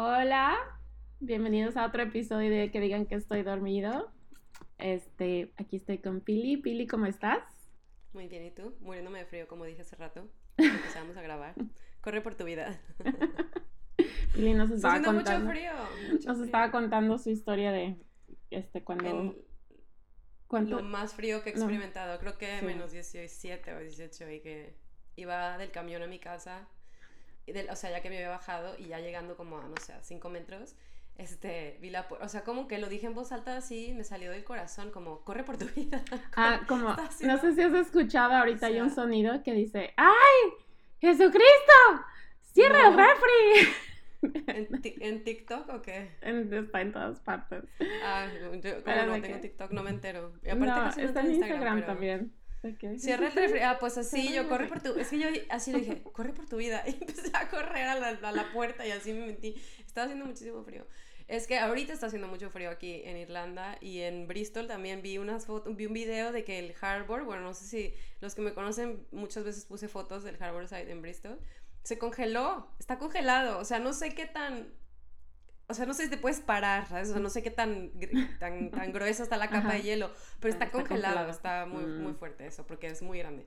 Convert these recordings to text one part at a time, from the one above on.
Hola, bienvenidos a otro episodio de Que digan que estoy dormido. Este, aquí estoy con Pili. Pili, ¿cómo estás? Muy bien, ¿y tú? Muriéndome de frío, como dije hace rato. Empezamos a grabar. Corre por tu vida. Pili nos estaba contando. mucho frío. mucho Nos frío. estaba contando su historia de este cuando El- cuánto lo más frío que he No. experimentado. Creo que Sí. menos 17 o 18 y que iba del camión a mi casa. Del- o sea, ya que me había bajado y ya llegando como a, no sé, a 5 metros, este, vi la... O sea, como que lo dije en voz alta así, me salió del corazón, como, corre por tu vida. Ah, como no sé si has escuchado ahorita O hay un sea- sonido que dice, ¡Ay! ¡Jesucristo! ¡Cierra el No. refri! ¿En, en TikTok o qué? En- Está en todas partes. Ah, yo como no tengo que- TikTok, no me entero. Y aparte No, casi no está en Instagram pero- también. ¿De qué? Cierra el refri. Ah, pues así, yo corre por tu. Es que yo así le dije, corre por tu vida. Y empecé a correr a la, a la puerta y así me metí. Estaba haciendo muchísimo frío. Es que ahorita está haciendo mucho frío aquí en Irlanda y en Bristol también vi unas fotos, vi un video de que el Harbour, bueno, no sé si los que me conocen muchas veces puse fotos del Harbour Side en Bristol, se congeló, está congelado, o sea, no sé qué tan o sea, no sé si te puedes parar, ¿sabes? O sea, no sé qué tan, tan, tan gruesa está la capa Ajá. de hielo, pero está, Está congelado, congelado. está muy, Mm. muy fuerte eso, porque es muy grande.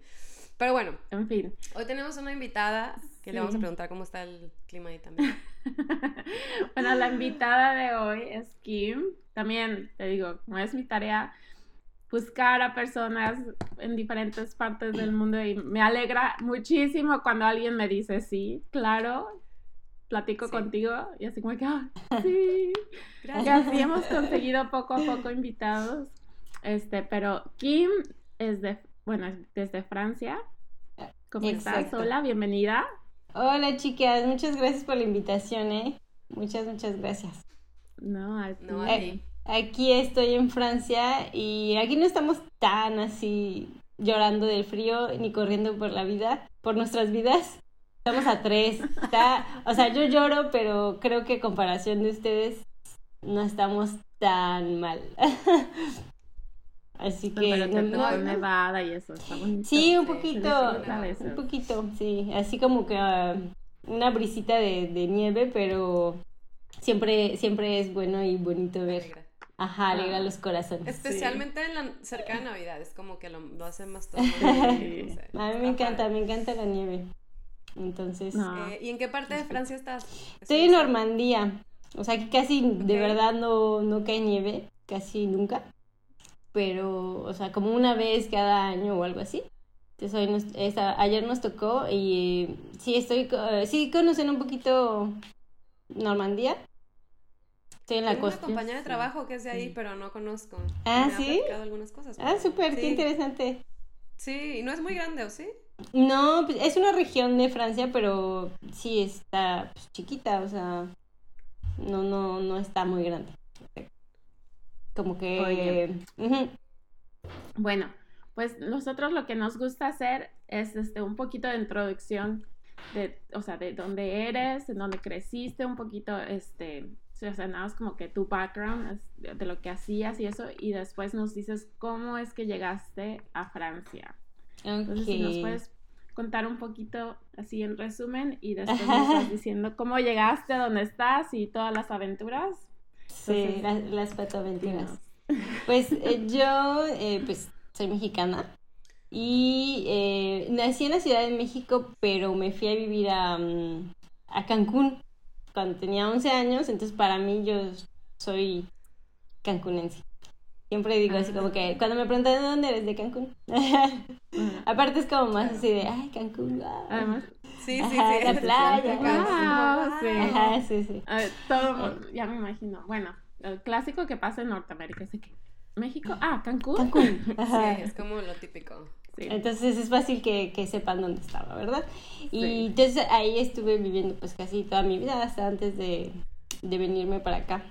Pero bueno, En fin. hoy tenemos una invitada que le vamos a Sí. preguntar cómo está el clima ahí también. bueno, la invitada de hoy es Kim. También te digo, no es mi tarea buscar a personas en diferentes partes del mundo y me alegra muchísimo cuando alguien me dice sí, claro, platico Sí. contigo y así como que, "Ah, sí. Y Gracias. así hemos conseguido poco a poco invitados. Este, pero Kim es de, bueno, es desde Francia. ¿Cómo estás? Exacto. Hola, bienvenida. Hola chicas, muchas gracias por la invitación, ¿eh? Muchas, muchas gracias. No, a ti. No, a ti. Aquí estoy en Francia y aquí no estamos tan así llorando del frío ni corriendo por la vida, por nuestras vidas. Estamos a tres. Está, o sea, yo lloro, pero creo que a comparación de ustedes no estamos tan mal. Así que Pero te no- no- Nevada y eso, está bonito. Sí, un poquito, un poquito, sí, así como que ah, una brisita de, de nieve, pero siempre, siempre es bueno y bonito ver, Alegra. ajá, alegra Ah. los corazones. Especialmente en la, cerca de Navidad, es como que lo, lo hace más todo. Sí. A mí me encanta, me encanta la nieve. Entonces, No. Eh, ¿Y en qué parte de Francia estás? estoy en Normandía, o sea, aquí casi de verdad no, no cae nieve, casi nunca, pero, o sea, como una vez cada año o algo así. Entonces, hoy nos- esa- ayer nos tocó y eh, sí, estoy, eh, sí conocen un poquito Normandía. Estoy en la Tengo una compañera de trabajo que es de ahí, Sí. pero no conozco. Ah, Me ¿sí? platicado algunas cosas. Ah, súper, qué interesante. Sí, y no es muy grande, ¿o sí? No, pues, es una región de Francia, pero sí está pues, chiquita, o sea, no, no, no está muy grande. Como que... Oye. Bueno, pues nosotros lo que nos gusta hacer es este un poquito de introducción de, o sea, de dónde eres, en dónde creciste, un poquito, este, o sea, nada más como que tu background de lo que hacías y eso, y después nos dices cómo es que llegaste a Francia. Entonces, si nos puedes contar un poquito así en resumen y después nos vas diciendo cómo llegaste a donde estás y todas las aventuras. Sí, las, las patoaventuras. Pues eh, yo, eh, pues, soy mexicana y eh, nací en la Ciudad de México, pero me fui a vivir a, mm, a Cancún cuando tenía 11 años, entonces para mí yo soy cancunense. Siempre digo así como que cuando me preguntan de dónde eres de Cancún. Aparte es como más así de, ay, Cancún, wow. Además, Sí, sí, Ajá, sí. la playa, Wow, sí. Ajá, sí, sí. A ver, todo, mundo- ya me imagino. Bueno, el clásico que pasa en Norteamérica es de que México, ah, Cancún. Cancún. Sí, es como lo típico. Sí. Entonces es fácil que, que sepan dónde estaba, ¿verdad? Y Sí. entonces ahí estuve viviendo pues casi toda mi vida hasta antes de, de venirme para acá,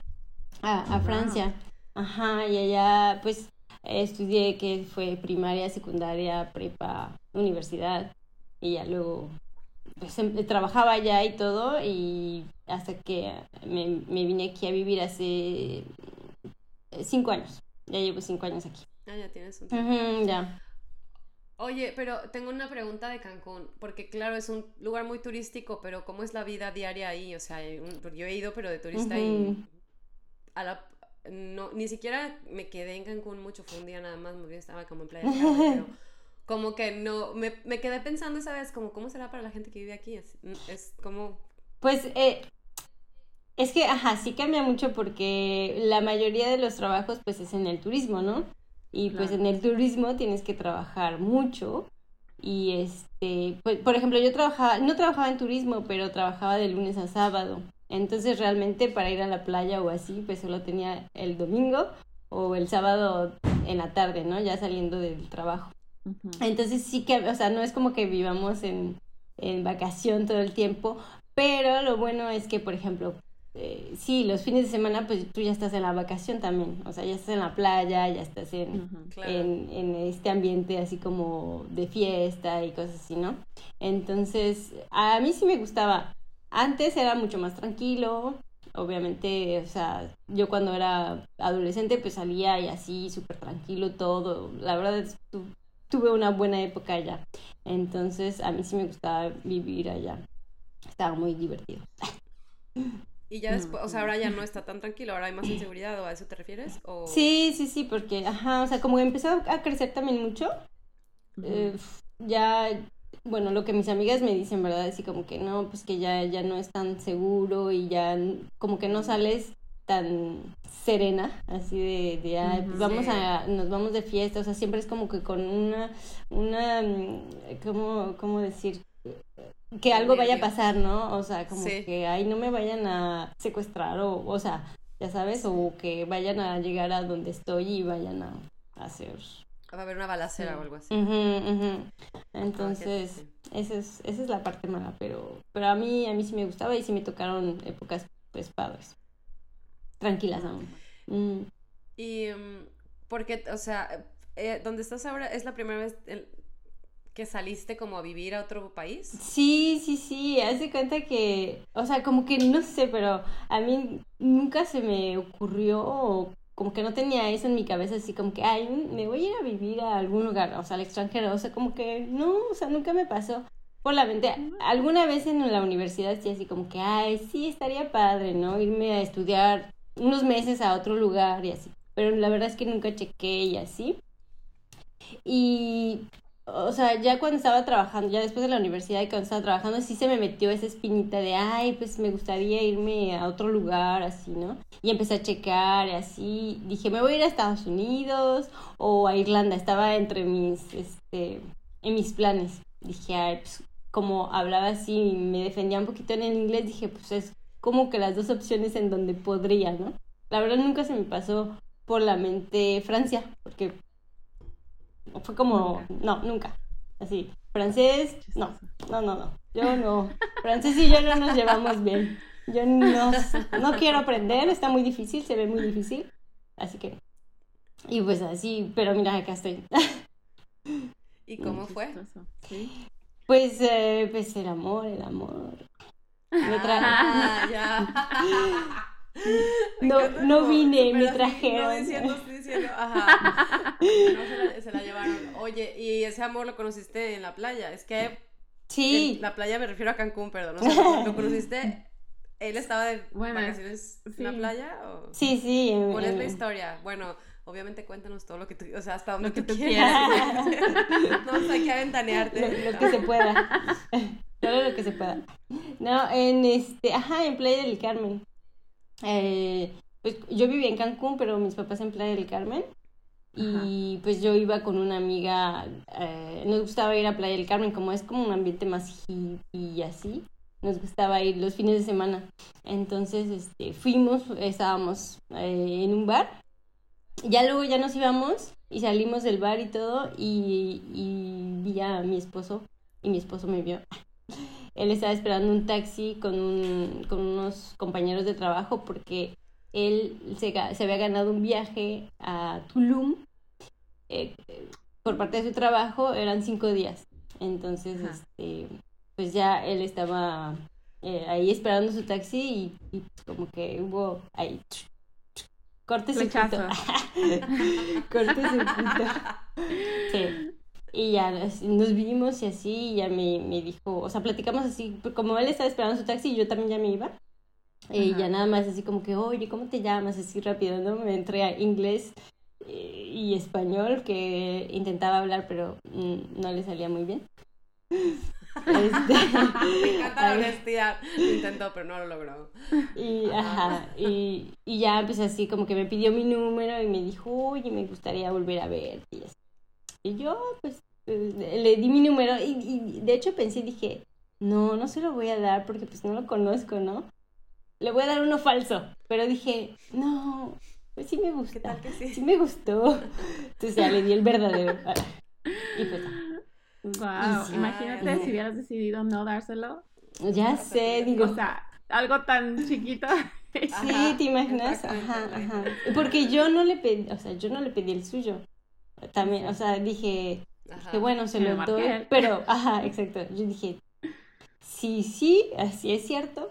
a, a Wow. Ajá, y allá pues estudié que fue primaria, secundaria, prepa, universidad y ya luego pues em- trabajaba allá y todo y hasta que me, me vine aquí a vivir hace eh, cinco años. Ya llevo cinco años aquí. Ah, ya tienes un tiempo. Ya. Oye, pero tengo una pregunta de Cancún, porque claro, es un lugar muy turístico, pero ¿cómo es la vida diaria ahí? O sea, yo he ido, pero de turista y a la, no, ni siquiera me quedé en Cancún mucho, fue un día nada más, muy estaba como en playa, pero como que no, me, me, quedé pensando esa vez, como, ¿cómo será para la gente que vive aquí? Es, es como... Pues, eh, es que, ajá, sí cambia mucho porque la mayoría de los trabajos, pues, es en el turismo, ¿no? Y pues en el turismo tienes que trabajar mucho. Y este, pues, por ejemplo, yo trabajaba, no trabajaba en turismo, pero trabajaba de lunes a sábado. Entonces realmente para ir a la playa o así, pues solo tenía el domingo o el sábado en la tarde, ¿no? Ya saliendo del trabajo. Entonces sí que, o sea, no es como que vivamos en, en vacación todo el tiempo, pero lo bueno es que, por ejemplo, eh, sí, los fines de semana, pues tú ya estás en la vacación también, o sea, ya estás en la playa, ya estás en, en, este ambiente así como de fiesta y cosas así, ¿no? Entonces, a mí sí me gustaba. Antes era mucho más tranquilo, obviamente, o sea, yo cuando era adolescente pues salía y así súper tranquilo todo, la verdad tuve una buena época allá, entonces a mí sí me gustaba vivir allá, estaba muy divertido. Y ya después, o sea, ahora ya no está tan tranquilo, ahora hay más inseguridad, ¿o a eso te refieres? ¿O... Sí, sí, sí, porque, ajá, o sea, como empezó a crecer también mucho, eh, ya, bueno, lo que mis amigas me dicen, ¿verdad? Así como que no, pues que ya, ya no es tan seguro y ya como que no sales tan serena, así de, de ay, pues vamos a, nos vamos de fiesta, o sea, siempre es como que con una, una, ¿cómo, cómo decir? que algo vaya a pasar, ¿no? O sea, como que ahí no me vayan a secuestrar o, o sea, ya sabes, o que vayan a llegar a donde estoy y vayan a, hacer... Va a haber una balacera o algo así. Entonces, esa, es, esa es la parte mala, pero, pero a mí a mí sí me gustaba y sí me tocaron épocas, pues, padres. Tranquilas aún. Mm. Y, mm, porque, o sea, eh, donde estás ahora es la primera vez, que saliste como a vivir a otro país? Sí, sí, sí, hace cuenta que, o sea, como que no sé, pero a mí nunca se me ocurrió, como que no tenía eso en mi cabeza, así como que, ay, me voy a ir a vivir a algún lugar, o sea, al extranjero, o sea, como que no, o sea, nunca me pasó por la mente. Alguna vez en la universidad sí, así como que, ay, sí, estaría padre, ¿no? Irme a estudiar unos meses a otro lugar y así, pero la verdad es que nunca chequé y así. Y o sea, ya cuando estaba trabajando, ya después de la universidad y cuando estaba trabajando, sí se me metió esa espinita de, ay, pues me gustaría irme a otro lugar, así, ¿no? Y empecé a checar así, dije, me voy a ir a Estados Unidos o a Irlanda, estaba entre mis, este, en mis planes. Dije, ay, pues como hablaba así y me defendía un poquito en el inglés, dije, pues es como que las dos opciones en donde podría, ¿no? La verdad nunca se me pasó por la mente Francia, porque fue como, no, nunca. Así, francés, no, no, no, no. Yo no. Francés y yo no nos llevamos bien. Yo no, no quiero aprender, está muy difícil, se ve muy difícil. Así que, y pues así, pero mira, acá estoy. ¿Y cómo fue? Pues, eh, pues el amor, el amor. Me ah, ya. No, no vine, me trajeron. No diciendo, diciendo, ajá. No se la, llevaron. Oye, y ese amor lo conociste en la playa. Es que. Sí. la playa me refiero a Cancún, perdón. O sea, ¿lo conociste? ¿Él estaba de vacaciones en la playa? O... Sí, sí. ¿Cuál es la historia? Bueno, obviamente cuéntanos todo lo que tú, o sea, hasta donde tú quieras. no, hay que aventanearte. Lo, lo, que se pueda. todo lo que se pueda. No, en este, ajá, en Playa del Carmen. Eh, pues yo vivía en Cancún, pero mis papás en Playa del Carmen. Y pues yo iba con una amiga, eh, nos gustaba ir a Playa del Carmen, como es como un ambiente más hippie y así, nos gustaba ir los fines de semana. Entonces, este, fuimos, estábamos eh, en un bar, ya luego ya nos íbamos y salimos del bar y todo, y, y vi a mi esposo, y mi esposo me vio. Él estaba esperando un taxi con, un, con unos compañeros de trabajo porque él se, se había ganado un viaje a Tulum eh, por parte de su trabajo, eran cinco días. Entonces, este, pues ya él estaba eh, ahí esperando su taxi y, y, como que hubo ahí corte circuito. corte circuito. Sí. Y ya nos vimos y así, y ya me, me dijo, o sea, platicamos así, como él estaba esperando su taxi, yo también ya me iba. Y ya nada más así como que, oye, ¿cómo te llamas? Así rápido, ¿no? Me entré a inglés eh, y español que intentaba hablar, pero mm, no le salía muy bien. Este, Me encanta la honestidad. intentó, pero no lo logró. Y, ajá, y, y, ya, pues así como que me pidió mi número y me dijo, oye, me gustaría volver a verte. Y, yo, pues, pues, le di mi número y, y, de hecho pensé, dije, no, no se lo voy a dar porque pues no lo conozco, ¿no? Le voy a dar uno falso. Pero dije, no, pues sí me gusta. tal que sí? sí me gustó. Entonces ya le di el verdadero. Y pues Wow, imagínate si hubieras decidido no dárselo. Ya sé, digo. O sea, algo tan chiquito. Sí, te imaginas, ajá, ajá. Porque yo no le pedí, o sea, yo no le pedí el suyo. También, o sea, dije, que bueno, se lo doy, pero, ajá, exacto. Yo dije, sí, sí, así es cierto,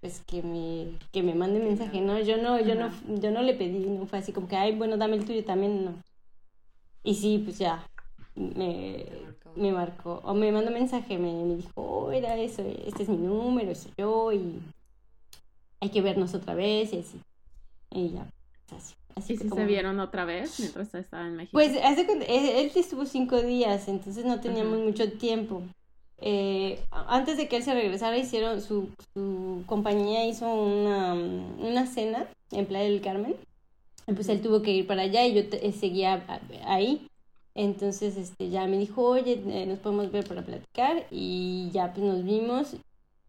pues que me, que me mande mensaje, ¿no? Yo no, yo no, yo no le pedí, no fue así como que, ay, bueno, dame el tuyo también, no. Y sí, pues ya, me, me marcó, o me mandó mensaje, me, me dijo, oh, era eso, este es mi número, soy yo, y hay que vernos otra vez, y así. Y ya, así. Así ¿Y si se vieron otra vez mientras estaba en México? Pues hace, él, estuvo cinco días, entonces no teníamos mucho tiempo. Eh, antes de que él se regresara, hicieron su, su compañía hizo una, una cena en Playa del Carmen. Pues él tuvo que ir para allá y yo eh, seguía ahí. Entonces, este, ya me dijo, oye, eh, nos podemos ver para platicar y ya pues nos vimos.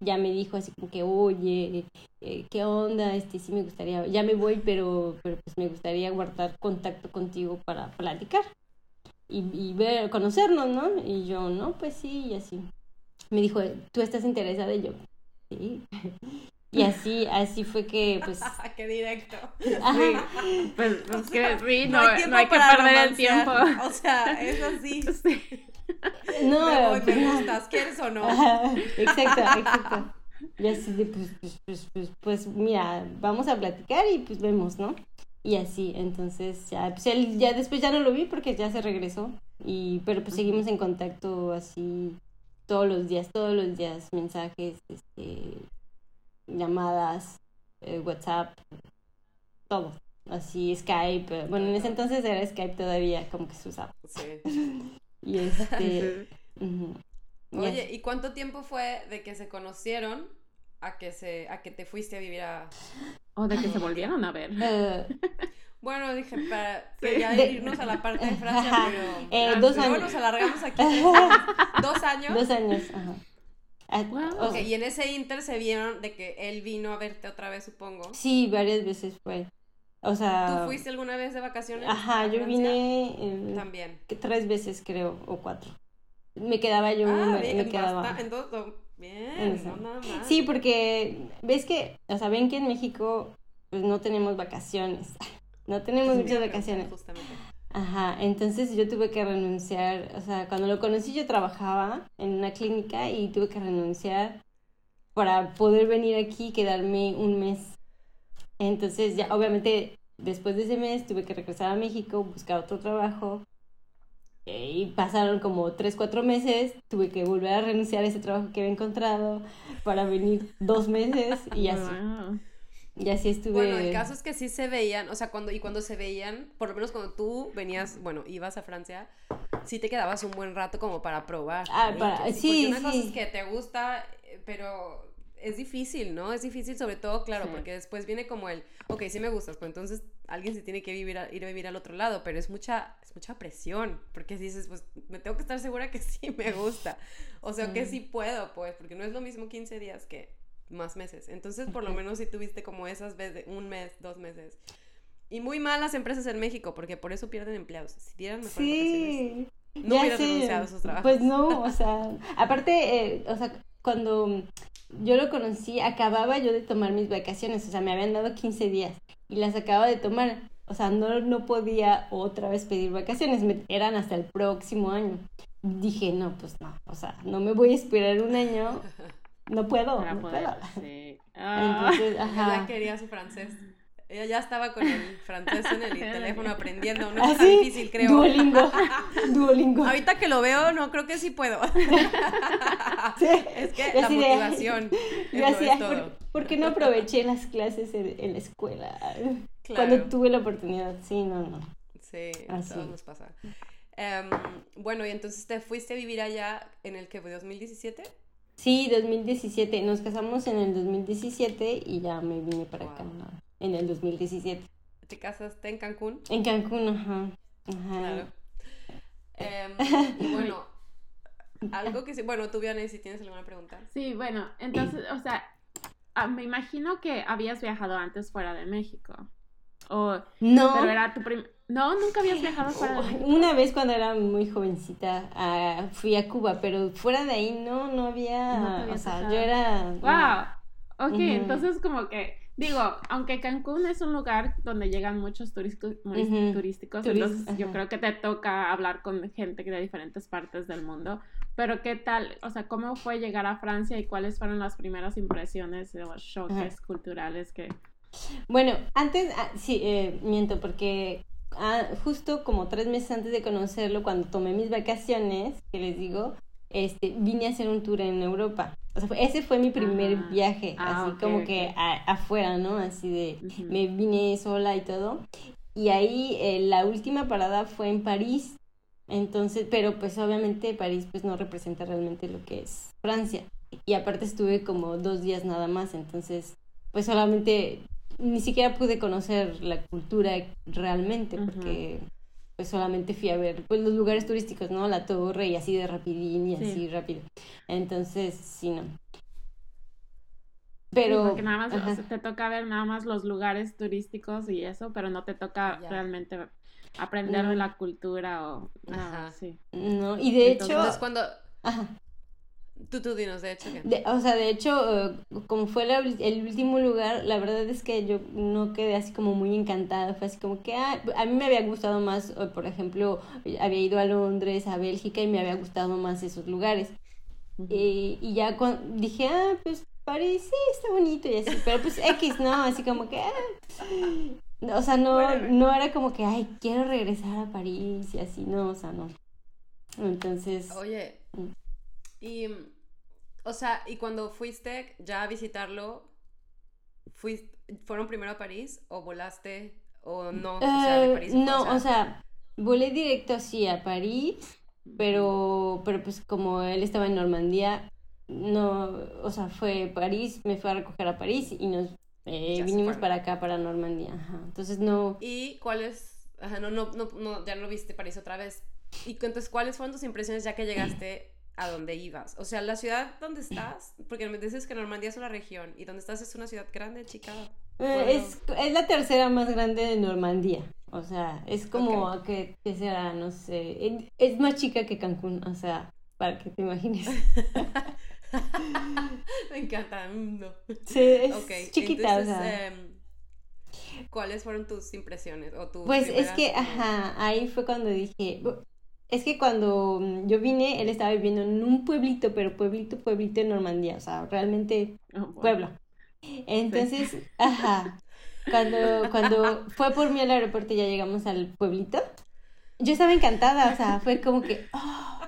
Ya me dijo así como que, oye, eh, ¿qué onda? Este, sí me gustaría, ya me voy, pero, pero pues me gustaría guardar contacto contigo para platicar y, y ver, conocernos, ¿no? Y yo, no, pues sí, y así. Me dijo, ¿tú estás interesada? Y yo, sí. Y así, así fue que, pues... ¡Qué directo! Sí. Pues, pues que sí, no, no hay, que perder el tiempo. O sea, es así. No, me, pues, gustas, ¿quieres o no? exacto, exacto. Y así de, pues, pues, pues, pues, pues, mira, vamos a platicar y pues vemos, ¿no? Y así, entonces ya, pues él ya después ya no lo vi porque ya se regresó. Y, pero pues seguimos en contacto así todos los días, todos los días, mensajes, este, llamadas, eh, WhatsApp, todo. Así, Skype. Eh, bueno, en ese entonces era Skype todavía, como que se usaba. Sí. y este. Oye, ¿y cuánto tiempo fue de que se conocieron a que se a que te fuiste a vivir a o de que se volvieron a ver? Eh, bueno, dije, para ya irnos a la parte de Francia, pero eh, dos años. nos alargamos aquí. ¿Dos años? Dos años, ajá. Ok, y en ese inter se vieron de que él vino a verte otra vez, supongo. Sí, varias veces fue. O sea... ¿Tú fuiste alguna vez de vacaciones? Ajá, yo vine... También. Tres veces, creo, o cuatro. Me quedaba yo... Ah, me, bien, quedaba... Entonces, bien, no nada más. Sí, porque ves que, o sea, ven que en México pues no tenemos vacaciones. No tenemos muchas vacaciones. Justamente. Ajá, entonces yo tuve que renunciar, o sea, cuando lo conocí yo trabajaba en una clínica y tuve que renunciar para poder venir aquí y quedarme un mes. Entonces ya, obviamente, después de ese mes tuve que regresar a México, buscar otro trabajo y pasaron como tres, cuatro meses, tuve que volver a renunciar a ese trabajo que había encontrado para venir dos meses y así. Y así estuve. Bueno, el caso es que sí se veían, o sea, cuando, y cuando se veían, por lo menos cuando tú venías, bueno, ibas a Francia, sí te quedabas un buen rato como para probar. Ah, para, sí, Porque una cosa es que te gusta, eh, pero es difícil, ¿no? Es difícil sobre todo, claro, porque después viene como el, ok, sí me gustas, pues entonces alguien se tiene que vivir ir a vivir al otro lado, pero es mucha, es mucha presión, porque dices, pues me tengo que estar segura que sí me gusta, o sea, que sí puedo, pues, porque no es lo mismo 15 días que más meses. Entonces, por lo menos si tuviste como esas veces, un mes, dos meses. Y muy malas empresas en México, porque por eso pierden empleados. Si dieran mejor sí, no hubieran renunciado a sus trabajos. Pues no, o sea, aparte, eh, o sea, cuando yo lo conocí, acababa yo de tomar mis vacaciones, o sea, me habían dado 15 días y las acababa de tomar. O sea, no, no podía otra vez pedir vacaciones, me, eran hasta el próximo año. Dije, no, pues no, o sea, no me voy a esperar un año no puedo, no puedo. Sí. Ah. Entonces, ajá. Ella quería su francés. Ella ya estaba con el francés en el teléfono aprendiendo. No ¿Ah, es tan sí? difícil, creo. Duolingo. Duolingo. Ahorita que lo veo, no creo que sí puedo. Sí. Es que Yo la así de- motivación es, Yo todo. ¿por, qué no aproveché las clases en, en la escuela? Claro. Cuando tuve la oportunidad. Sí, no, no. Sí, Así. todos nos pasa. Em, bueno, y entonces te fuiste a vivir allá en el que fue 2017. Sí, 2017. Nos casamos en el 2017 y ya me vine para Wow. ¿no? En el 2017. Te casaste en Cancún. En Cancún, ajá. Ajá. Claro. Em, y bueno, algo que sí. Bueno, tú, Vianney, si tienes alguna pregunta. Sí, bueno, entonces, o sea, ah, me imagino que habías viajado antes fuera de México. O, No. pero era tu prim... No, nunca habías viajado fuera de México. Una vez cuando era muy jovencita ah, fui a Cuba, pero fuera de ahí no, no había, No te o sea, pasado. yo era... Wow. Ok, entonces como que, digo, aunque Cancún es un lugar donde llegan muchos turísticos, Ujú. turísticos, entonces yo creo que te toca hablar con gente de diferentes partes del mundo. Pero qué tal, o sea, ¿cómo fue llegar a Francia y cuáles fueron las primeras impresiones o choques culturales que... Bueno, antes, ah, sí, eh, miento, porque ah, justo como tres meses antes de conocerlo, cuando tomé mis vacaciones, que les digo, este, vine a hacer un tour en Europa. O sea, ese fue mi primer Ah. viaje, Ah, así como que a- afuera, ¿no? Así de, me vine sola y todo. Y ahí eh, la última parada fue en París. Entonces, pero pues obviamente París pues no representa realmente lo que es Francia. Y aparte estuve como dos días nada más, entonces pues solamente ni siquiera pude conocer la cultura realmente porque pues solamente fui a ver pues los lugares turísticos, ¿no? La torre y así de rapidín y Sí. así rápido. Entonces, sí, no. Sí, Pero porque nada más o sea, te toca ver nada más los lugares turísticos y eso, pero no te toca Ya. realmente aprender de No. la cultura o nada, Ajá. sí. no, y de Entonces, hecho, Entonces, cuando. ajá. Tú, tú dinos, de hecho. De- o sea, de hecho, eh, como fue la el último lugar, la verdad es que yo no quedé así como muy encantada. Fue así como que ah, a mí me había gustado más, eh, por ejemplo, había ido a Londres, a Bélgica y me había gustado más esos lugares. Eh, y ya dije, ah, pues París sí está bonito y así, pero pues X, ¿no? Así como que, ah. o sea, no, Whatever. no era como que, ay, quiero regresar a París y así, no, o sea, no. Entonces, Oye. Y. O sea, y cuando fuiste ya a visitarlo, fuiste, ¿fueron primero a París o volaste o no? O sea, de Eh, París. no, o sea, volé directo así a París, pero, pero pues como él estaba en Normandía, no, o sea, fue París, me fue a recoger a París y nos eh, vinimos para acá, para Normandía, ajá. Entonces no, ¿Y cuáles? Ajá, no, no, no, no, ya no viste París otra vez. ¿Y entonces cuáles fueron tus impresiones ya que llegaste a donde ibas? O sea, la ciudad donde estás, porque me dices que Normandía es una región y donde estás es una ciudad grande, chica. eh, es, es la tercera más grande de Normandía, o sea, es como que, que será, no sé, es, más chica que Cancún, o sea, para que te imagines. me encanta. mm, No. Sí, es chiquita, entonces, o sea. em, ¿cuáles fueron tus impresiones o tus Pues es que, ajá, ahí fue cuando dije, es que cuando mm, yo vine, él estaba viviendo en un pueblito, pero pueblito, pueblito en Normandía, o sea, realmente bueno. pueblo. Entonces, ajá, cuando, cuando fue por mí al aeropuerto y ya llegamos al pueblito, yo estaba encantada, o sea, fue como que, oh,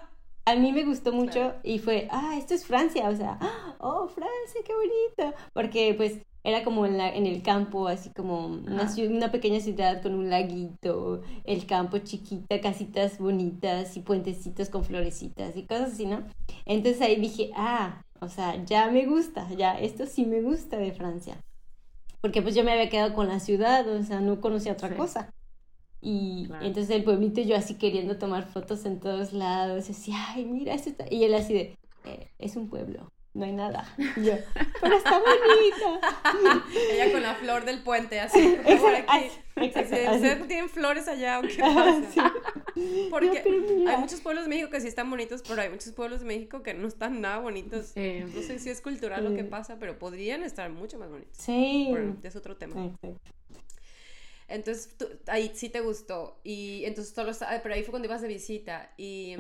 a mí me gustó mucho Claro. y fue, ah, esto es Francia, o sea, oh, Francia, qué bonito, porque pues era como en, la, en el campo, así como una, una pequeña ciudad con un laguito, el campo chiquita, casitas bonitas y puentecitos con florecitas y cosas así, ¿no? Entonces ahí dije, ah, o sea, ya me gusta, ya esto sí me gusta de Francia. Porque pues yo me había quedado con la ciudad, o sea, no conocía otra Sí. cosa. Y Claro. entonces el pueblito yo así queriendo tomar fotos en todos lados, así, ay, mira, esto está... Y él así de, "Eh, es un pueblo, no hay nada. Y yo, pero está bonito. Ella con la flor del puente, así. por aquí. exacto, Así, así. ¿Ustedes tienen flores allá o qué Ajá, pasa? sí. Porque No, pero hay muchos pueblos de México que sí están bonitos, pero hay muchos pueblos de México que no están nada bonitos. Eh, No sé si es cultural lo que pasa, pero podrían estar mucho más bonitos. Sí. Bueno, es otro tema. Exacto. Entonces, tú- ahí sí te gustó. Y entonces solo está- pero ahí fue cuando ibas de visita. Y,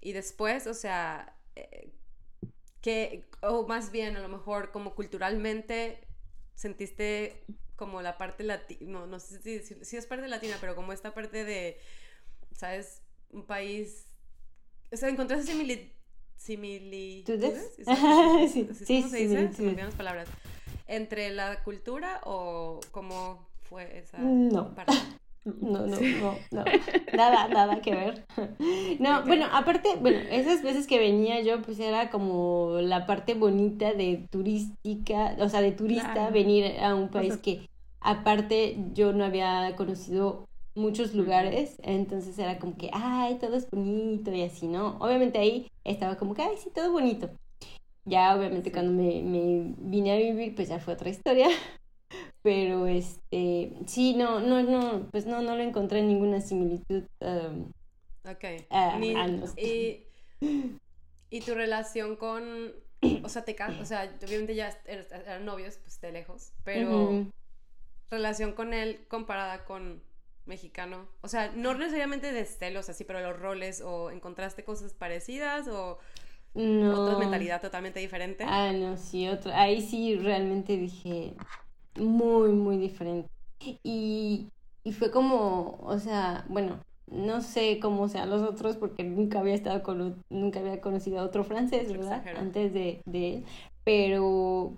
y después, o sea, eh, que, o más bien a lo mejor como culturalmente, sentiste como la parte latina, no, no sé si, si, si es parte latina, pero como esta parte de, ¿sabes? Un país, o sea, encontraste simili- similitudes. ¿Tú ¿Es- Sí, sí, las palabras. ¿Entre la cultura o cómo fue esa No. parte? No, no, no, no. Nada, nada que ver. No, bueno, aparte, bueno, esas veces que venía yo, pues era como la parte bonita de turística, o sea, de turista, Claro. venir a un país sea- que aparte yo no había conocido muchos lugares, entonces era como que, ay, todo es bonito y así, ¿no? Obviamente ahí estaba como que, ay, sí, todo bonito. Ya, obviamente, Sí. cuando me, me vine a vivir, pues ya fue otra historia. Pero este, sí, no, no, no, pues no, no lo encontré ninguna similitud. um, Ok. Ni- no. y, y tu relación con, o sea, te o sea, obviamente ya eran novios, pues de lejos, pero relación con él comparada con mexicano, o sea, no necesariamente de celos así, pero los roles o encontraste cosas parecidas o no. otra mentalidad totalmente diferente. Ah, no, sí, otra. Ahí sí realmente dije muy, muy diferente. Y, y fue como, o sea, bueno, no sé cómo sean los otros porque nunca había estado con, nunca había conocido a otro francés, ¿verdad? Antes de, de él. Pero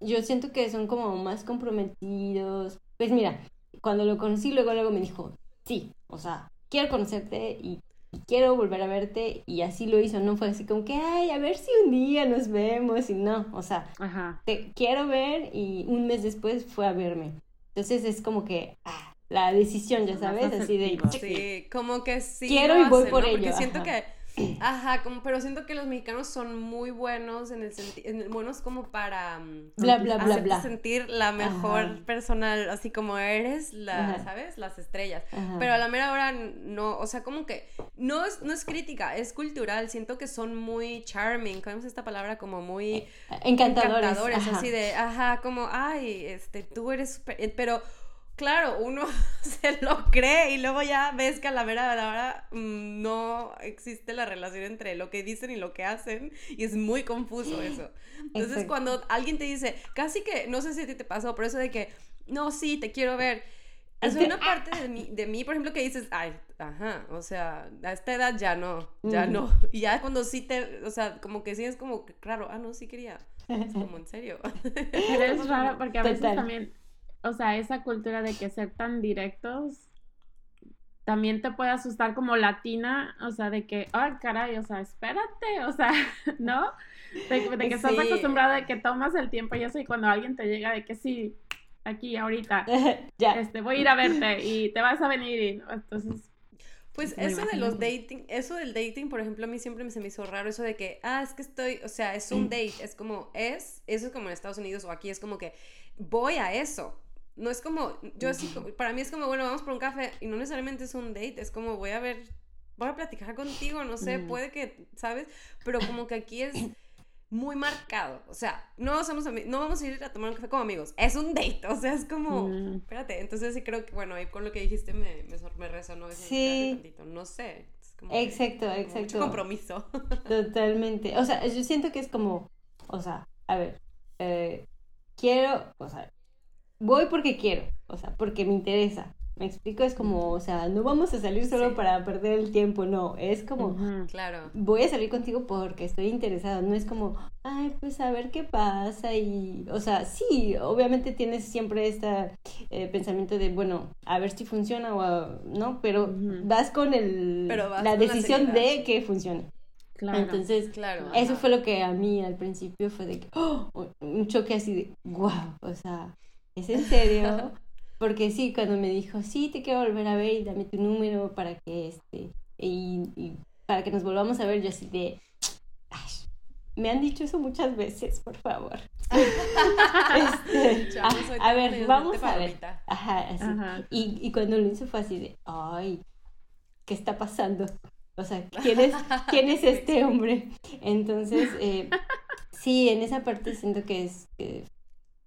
yo siento que son como más comprometidos. Pues mira, cuando lo conocí, luego, luego me dijo, sí, o sea, quiero conocerte y quiero volver a verte y así lo hizo, no fue así como que, ay, a ver si un día nos vemos y no, o sea, Ajá. te quiero ver y un mes después fue a verme. Entonces es como que, ah, la decisión, ya sabes, así de. Sí, como que sí. Quiero y voy por ¿no? ello, Porque siento ajá. que, ajá, como, pero siento que los mexicanos son muy buenos en el sentido, buenos como para mm, bla, bla, bla, bla. sentir la mejor Ajá. persona, así como eres, la, Ajá. ¿sabes? Las estrellas. Ajá. Pero a la mera hora no, o sea, como que no es, no es crítica, es cultural. Siento que son muy charming, ¿cómo es esta palabra? Como muy encantadores. encantadores, así de, ajá, como, ay, este, tú eres súper... eh, Pero, claro, uno se lo cree y luego ya ves que a la mera de la hora mm, no existe la relación entre lo que dicen y lo que hacen y es muy confuso eso. Entonces, Exacto. cuando alguien te dice, casi que, no sé si a ti te pasó, pero eso de que, no, sí, te quiero ver. Es una parte de mí, de mí, por ejemplo, que dices, ay, ajá, o sea, a esta edad ya no, ya no. Y ya cuando sí te, o sea, como que sí es como, claro, ah, no, sí quería. Es como, en serio. Pero es raro porque a veces Total. también, o sea, esa cultura de que ser tan directos también te puede asustar como latina, o sea, de que, ay, caray, o sea, espérate, o sea, ¿no? De, que- de que estás Sí. acostumbrada de que tomas el tiempo y eso, y cuando alguien te llega de que sí, aquí, ahorita, ya. este, voy a ir a verte y te vas a venir, y entonces, Pues eso de los dating, eso del dating, por ejemplo, a mí siempre me se me hizo raro eso de que, ah, es que estoy, o sea, es un date, es como, es, eso es como en Estados Unidos o aquí es como que voy a eso. No es como, yo así, para mí es como, bueno, vamos por un café y no necesariamente es un date, es como voy a ver, voy a platicar contigo, no sé, puede que, ¿sabes? Pero como que aquí es muy marcado, o sea, no somos no vamos a ir a tomar un café como amigos, es un date, o sea, es como, Mm. espérate, entonces sí creo que, bueno, ahí con lo que dijiste me, me, me resonó eso, Sí. tantito, no sé, es como Exacto, exacto. Mucho compromiso. Totalmente. O sea, yo siento que es como, o sea, a ver, eh, quiero, o sea, voy porque quiero, o sea, porque me interesa. Me explico, es como, o sea, no vamos a salir solo Sí. para perder el tiempo, no, es como. Claro. voy a salir contigo porque estoy interesada, no es como, ay, pues a ver qué pasa y, o sea, sí, obviamente tienes siempre este eh, pensamiento de, bueno, a ver si funciona o a- no, pero vas con el, Pero vas la con decisión de que funcione. claro. Entonces, Claro. eso ajá. fue lo que a mí al principio fue de que, ¡oh! un choque así de, wow, o sea, ¿es en serio? Porque sí, cuando me dijo, sí, te quiero volver a ver y dame tu número para que, este, y, y para que nos volvamos a ver, yo así de, "Ay, me han dicho eso muchas veces, por favor. Este, Yo ah, a ver, vamos a ver. palomita. Ajá, así. Ajá. Y, y cuando lo hizo fue así de, ay, ¿qué está pasando? O sea, ¿quién es, ¿quién es este hombre? Entonces, eh, sí, en esa parte siento que es que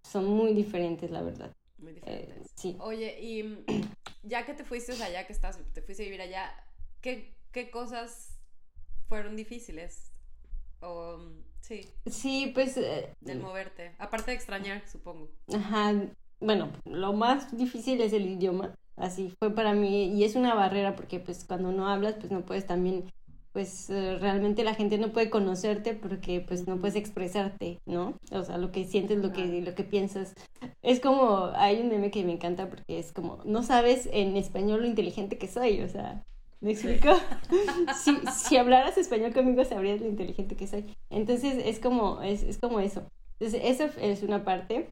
son muy diferentes, la verdad. Muy Eh, diferentes. sí. Oye, y ya que te fuiste allá, que estás, te fuiste a vivir allá, ¿qué, qué cosas fueron difíciles? O, Sí. Sí, pues... eh, Del moverte. Aparte de extrañar, supongo. Ajá, bueno, lo más difícil es el idioma, así fue para mí y es una barrera porque pues cuando no hablas pues no puedes también, pues eh, realmente la gente no puede conocerte porque pues no puedes expresarte, ¿no? O sea, lo que sientes, lo que, lo que piensas. Es como, hay un meme que me encanta porque es como, no sabes en español lo inteligente que soy, o sea, ¿me explico? si, si hablaras español conmigo sabrías lo inteligente que soy. Entonces es como, es, es como eso. Entonces eso es una parte.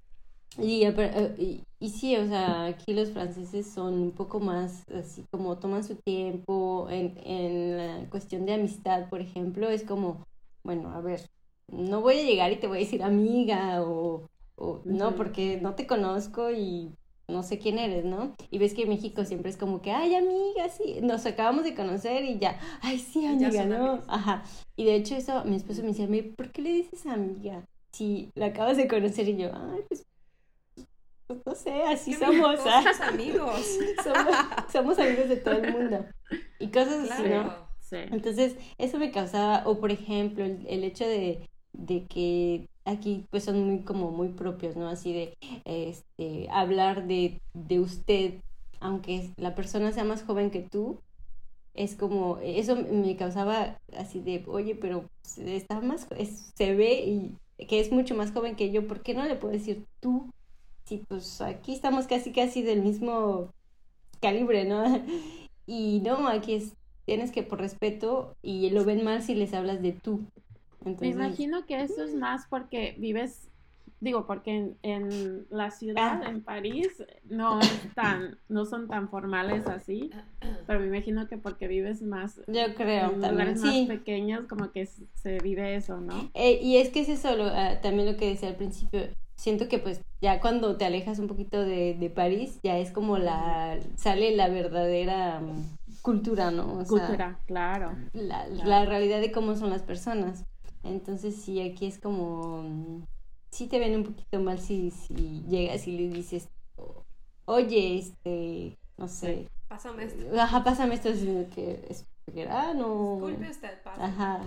Y, eh, y, y, sí, o sea, aquí los franceses son un poco más así como toman su tiempo en, en la cuestión de amistad, por ejemplo, es como, bueno, a ver, no voy a llegar y te voy a decir amiga o, o no, porque no te conozco y no sé quién eres, ¿no? Y ves que en México siempre es como que, ay, amiga, sí, nos acabamos de conocer y ya, ay, sí, amiga, ¿no? Ajá. Y de hecho eso, mi esposo me decía, ¿por qué le dices amiga? Si la acabas de conocer y yo, ay, pues no sé, así somos. ¿ah? Somos amigos. somos, amigos de todo el mundo. Y cosas así, ¿no? Sí. Entonces, eso me causaba, o por ejemplo, el, hecho de, de, que aquí pues son muy como muy propios, ¿no? Así de este hablar de, de usted, aunque la persona sea más joven que tú, es como, eso me causaba así de, oye, pero está más, se ve y que es mucho más joven que yo, ¿por qué no le puedo decir tú? Sí, pues aquí estamos casi casi del mismo calibre, ¿no? Y no, aquí es, tienes que por respeto y lo ven mal si les hablas de tú. Me imagino que eso es más porque vives, digo, porque en, en la ciudad, ah. en París, no es tan, no son tan formales así, pero me imagino que porque vives más, yo creo, en también, lugares más pequeños, como que se vive eso, ¿no? Eh, y es que es eso, ah, también lo que decía al principio, siento que pues ya cuando te alejas un poquito de, de París, ya es como la, sale la verdadera mm, cultura, ¿no? cultura, claro. La, la, realidad de cómo son las personas. Entonces sí, aquí es como, mm, sí te ven un poquito mal si, si llegas y le dices, oye, este, no sé. Pásame esto. Ajá, pásame esto, sino que es ah, no. Disculpe usted, pásame. Ajá.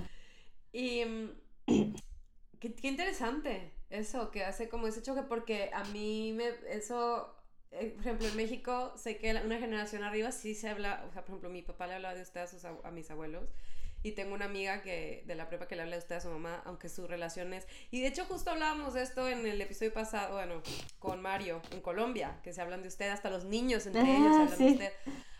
Y mm, qué, qué interesante eso, que hace como ese choque, porque a mí me, eso, eh, por ejemplo, en México sé que una generación arriba sí se habla, o sea, por ejemplo, mi papá le hablaba de usted a, sus, a mis abuelos, y tengo una amiga que de la prepa que le habla de usted a su mamá, aunque su relación es... Y de hecho justo hablábamos de esto en el episodio pasado, bueno, con Mario, en Colombia, que se hablan de usted, hasta los niños entre ellos se hablan de usted.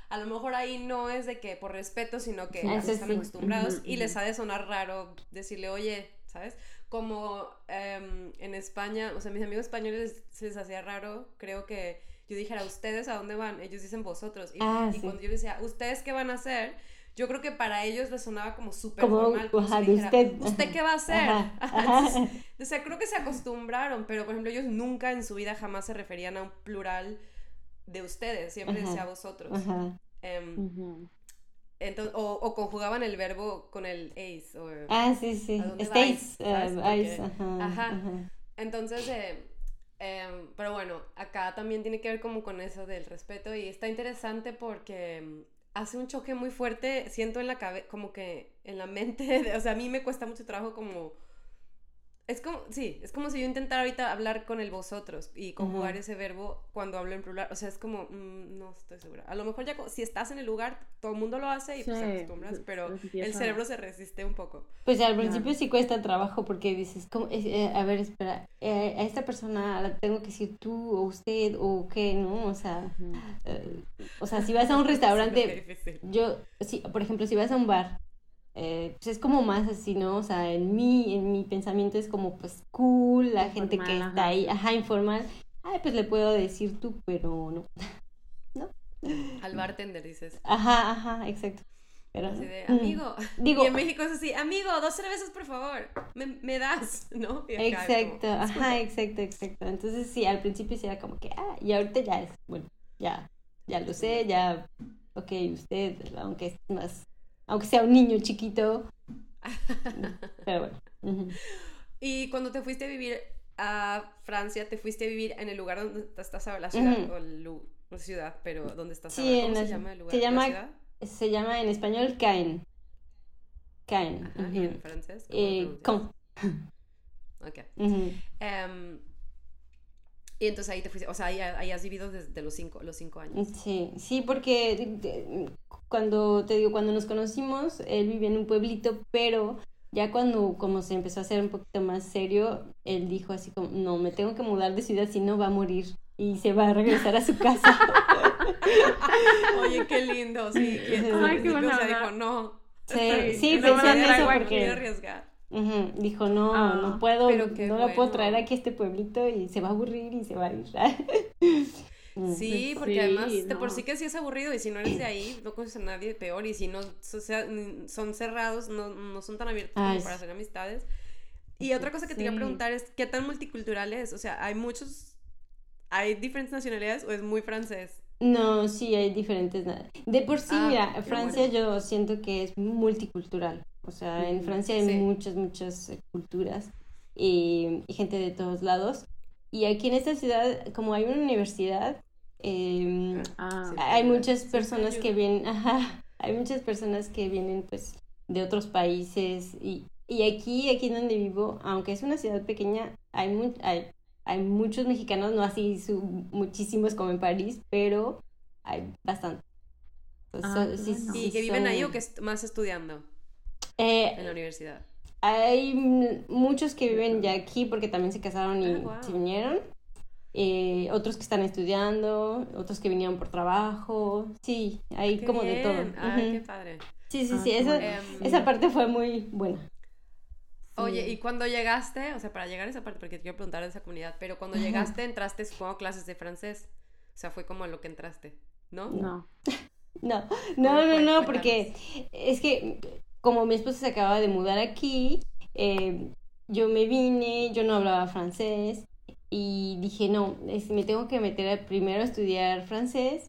A lo mejor ahí no es de que por respeto, sino que están acostumbrados y les ha de sonar raro decirle, oye, ¿sabes? Como em, en España, o sea, mis amigos españoles se les hacía raro, creo que yo dijera, ¿ustedes a dónde van? Ellos dicen vosotros. Y, ah, cuando yo decía, ¿ustedes qué van a hacer? Yo creo que para ellos les sonaba como súper formal. Como usted. ¿Usted qué va a hacer? o sea, creo que se acostumbraron, pero por ejemplo, ellos nunca en su vida jamás se referían a un plural de ustedes, siempre decía vosotros. Em, o, conjugaban el verbo con el ace. O, ah, sí, sí. Stays. Uh, ajá, Entonces, eh, em, pero bueno, acá también tiene que ver como con eso del respeto y está interesante porque em, hace un choque muy fuerte, siento en la cabeza, como que en la mente, o sea, a mí me cuesta mucho trabajo como es como, sí, es como si yo intentara ahorita hablar con el vosotros y conjugar ese verbo cuando hablo en plural. O sea, es como, mm, no estoy segura. A lo mejor ya si estás en el lugar, todo el mundo lo hace y pues te acostumbras, pero el cerebro se resiste un poco. Pues al principio sí cuesta trabajo porque dices, como, eh, a ver, espera, eh, a esta persona la tengo que decir tú o usted o qué, ¿no? O sea, eh, o sea, si vas a un restaurante, yo, sí, por ejemplo, si vas a un bar eh, pues es como más así, ¿no? O sea, en mí, en mi pensamiento es como pues cool, la gente que está ahí, ajá, informal. Ay, pues le puedo decir tú, pero no. ¿No? Al bartender dices. Ajá, ajá, exacto. Pero, así de, amigo. Digo, y en México es así, amigo, dos cervezas por favor, me, das, ¿no? exacto, ajá, exacto, exacto. Entonces sí, al principio sí era como que, ah, y ahorita ya es, bueno, ya, ya lo sé, ya, ok, usted, aunque es más aunque sea un niño chiquito. Pero bueno. Y cuando te fuiste a vivir a Francia, te fuiste a vivir en el lugar donde estás ahora, la ciudad, o la ciudad, pero ¿dónde estás sí, ¿Cómo se llama el lugar? Se llama, se llama en español Caen. Caen. ¿Y en francés? Eh, Ok. Ujú. Em, y entonces ahí te fuiste, o sea, ahí, ahí has vivido desde los cinco, los cinco años. Sí, sí, porque cuando te digo, cuando nos conocimos, él vivía en un pueblito, pero ya cuando como se empezó a hacer un poquito más serio, él dijo así como, no, me tengo que mudar de ciudad, si no va a morir y se va a regresar a su casa. Oye, qué lindo, sí. Que, Ay, qué buena o sea, onda. dijo, no. Sí, estoy- sí, pensé en eso porque- arriesgar. Dijo, no, Ah, no puedo, no la puedo bueno. traer aquí a este pueblito y se va a aburrir y se va a ir. Sí, porque sí, además de por no. sí que sí es aburrido y si no eres de ahí no conoces a nadie peor y si no so- sea- son cerrados no, no son tan abiertos Ay, como para sí. hacer amistades. Y otra cosa que te iba a Sí. preguntar es ¿qué tan multicultural es? O sea, hay muchos hay diferentes nacionalidades o es muy francés. No, sí, hay diferentes. De por sí, Ah, mira, Francia yo siento que es multicultural. O sea, en Francia hay sí. muchas, muchas eh, culturas y, y gente de todos lados. Y aquí en esta ciudad, como hay una universidad, em, Ah, Sí. hay muchas personas que vienen, ajá, hay muchas personas que vienen pues de otros países y, y aquí, aquí donde vivo, aunque es una ciudad pequeña, hay, mu- hay, hay muchos mexicanos, no así su, muchísimos como en París, pero hay bastante. Ah, so- bueno. ¿Y que viven ahí o que est- más estudiando Eh, en la universidad? Hay muchos que viven ya aquí porque también se casaron y Ah, se vinieron. Eh, otros que están estudiando, otros que vinieron por trabajo. Sí, hay Qué como de todo. Ay, Ujú. qué padre. Sí, sí, Ah, sí, esa, bueno. Esa parte fue muy buena. Oye, y cuando llegaste, o sea, para llegar a esa parte, porque te quiero preguntar de esa comunidad, pero cuando llegaste entraste, supongo, a clases de francés. O sea, fue como lo que entraste, ¿no? no. No, ¿Cómo no, no, no, porque es que como mi esposo se acaba de mudar aquí, eh, yo me vine, yo no hablaba francés y dije, no, es- me tengo que meter a- primero a estudiar francés,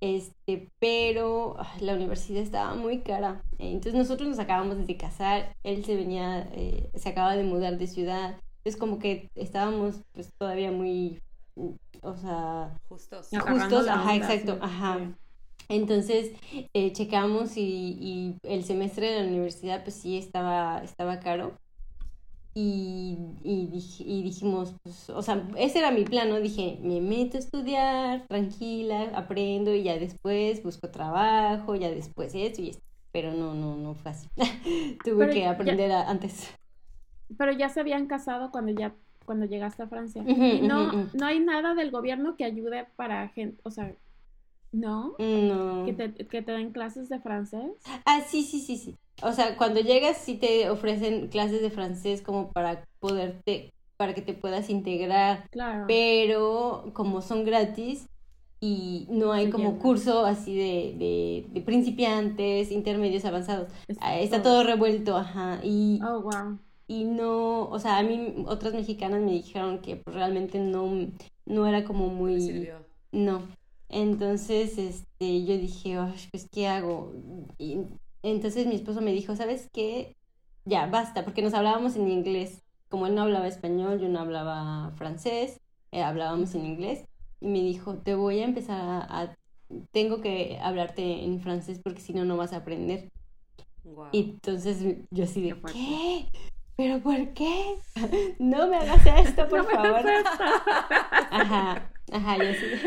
este, pero la universidad estaba muy cara. Entonces nosotros nos acabamos de casar, él se venía, eh, se acaba de mudar de ciudad, entonces como que estábamos pues todavía muy, o sea, Justos. Justos, ajá, onda, exacto, sí, ajá. Entonces eh, checamos y, y el semestre de la universidad pues sí estaba, estaba caro. Y, y, dij- y dijimos, pues, o sea, ese era mi plan, ¿no? Dije, me meto a estudiar, tranquila, aprendo y ya después busco trabajo, ya después esto y esto. Pero no, no, no fue así. Tuve Pero que ya- aprender a- antes. Pero ya se habían casado cuando ya cuando llegaste a Francia. Y no, no hay nada del gobierno que ayude para gente, o sea, ¿no? No. Que te, que te den clases de francés. Ah, sí, sí, sí, sí. O sea, cuando llegas sí te ofrecen clases de francés como para poderte, para que te puedas integrar, Claro. pero como son gratis y no hay como curso así de, de, de principiantes, intermedios, avanzados. Es Ah, Está todo revuelto, ajá. Y, Oh, wow. y no, o sea, a mí otras mexicanas me dijeron que realmente no, no era como muy... No. Entonces, este, yo dije, "Ay, pues, ¿qué hago? Y entonces mi esposo me dijo, ¿sabes qué? Ya, basta, porque nos hablábamos en inglés. Como él no hablaba español, yo no hablaba francés, eh, hablábamos en inglés. Y me dijo, te voy a empezar a, a- Tengo que hablarte en francés porque si no, no vas a aprender. Y entonces yo así de, Qué. ¿Pero por qué? No me hagas esto, por No me favor. hagas esto. Ajá, ajá, yo sí.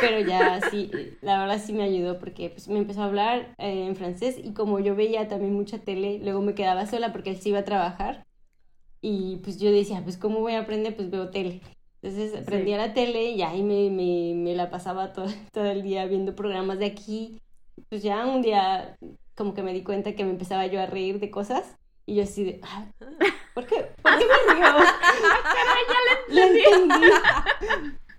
Pero ya sí, la verdad sí me ayudó porque pues, me empezó a hablar eh, en francés y como yo veía también mucha tele, luego me quedaba sola porque él sí iba a trabajar y pues yo decía, pues ¿cómo voy a aprender? Pues veo tele. Entonces prendía la tele y ahí me, me, me la pasaba todo, todo el día viendo programas de aquí. Pues ya un día como que me di cuenta que me empezaba yo a reír de cosas y yo así de, "Ah, ¿por qué? ¿Por qué me río? Lo entendí.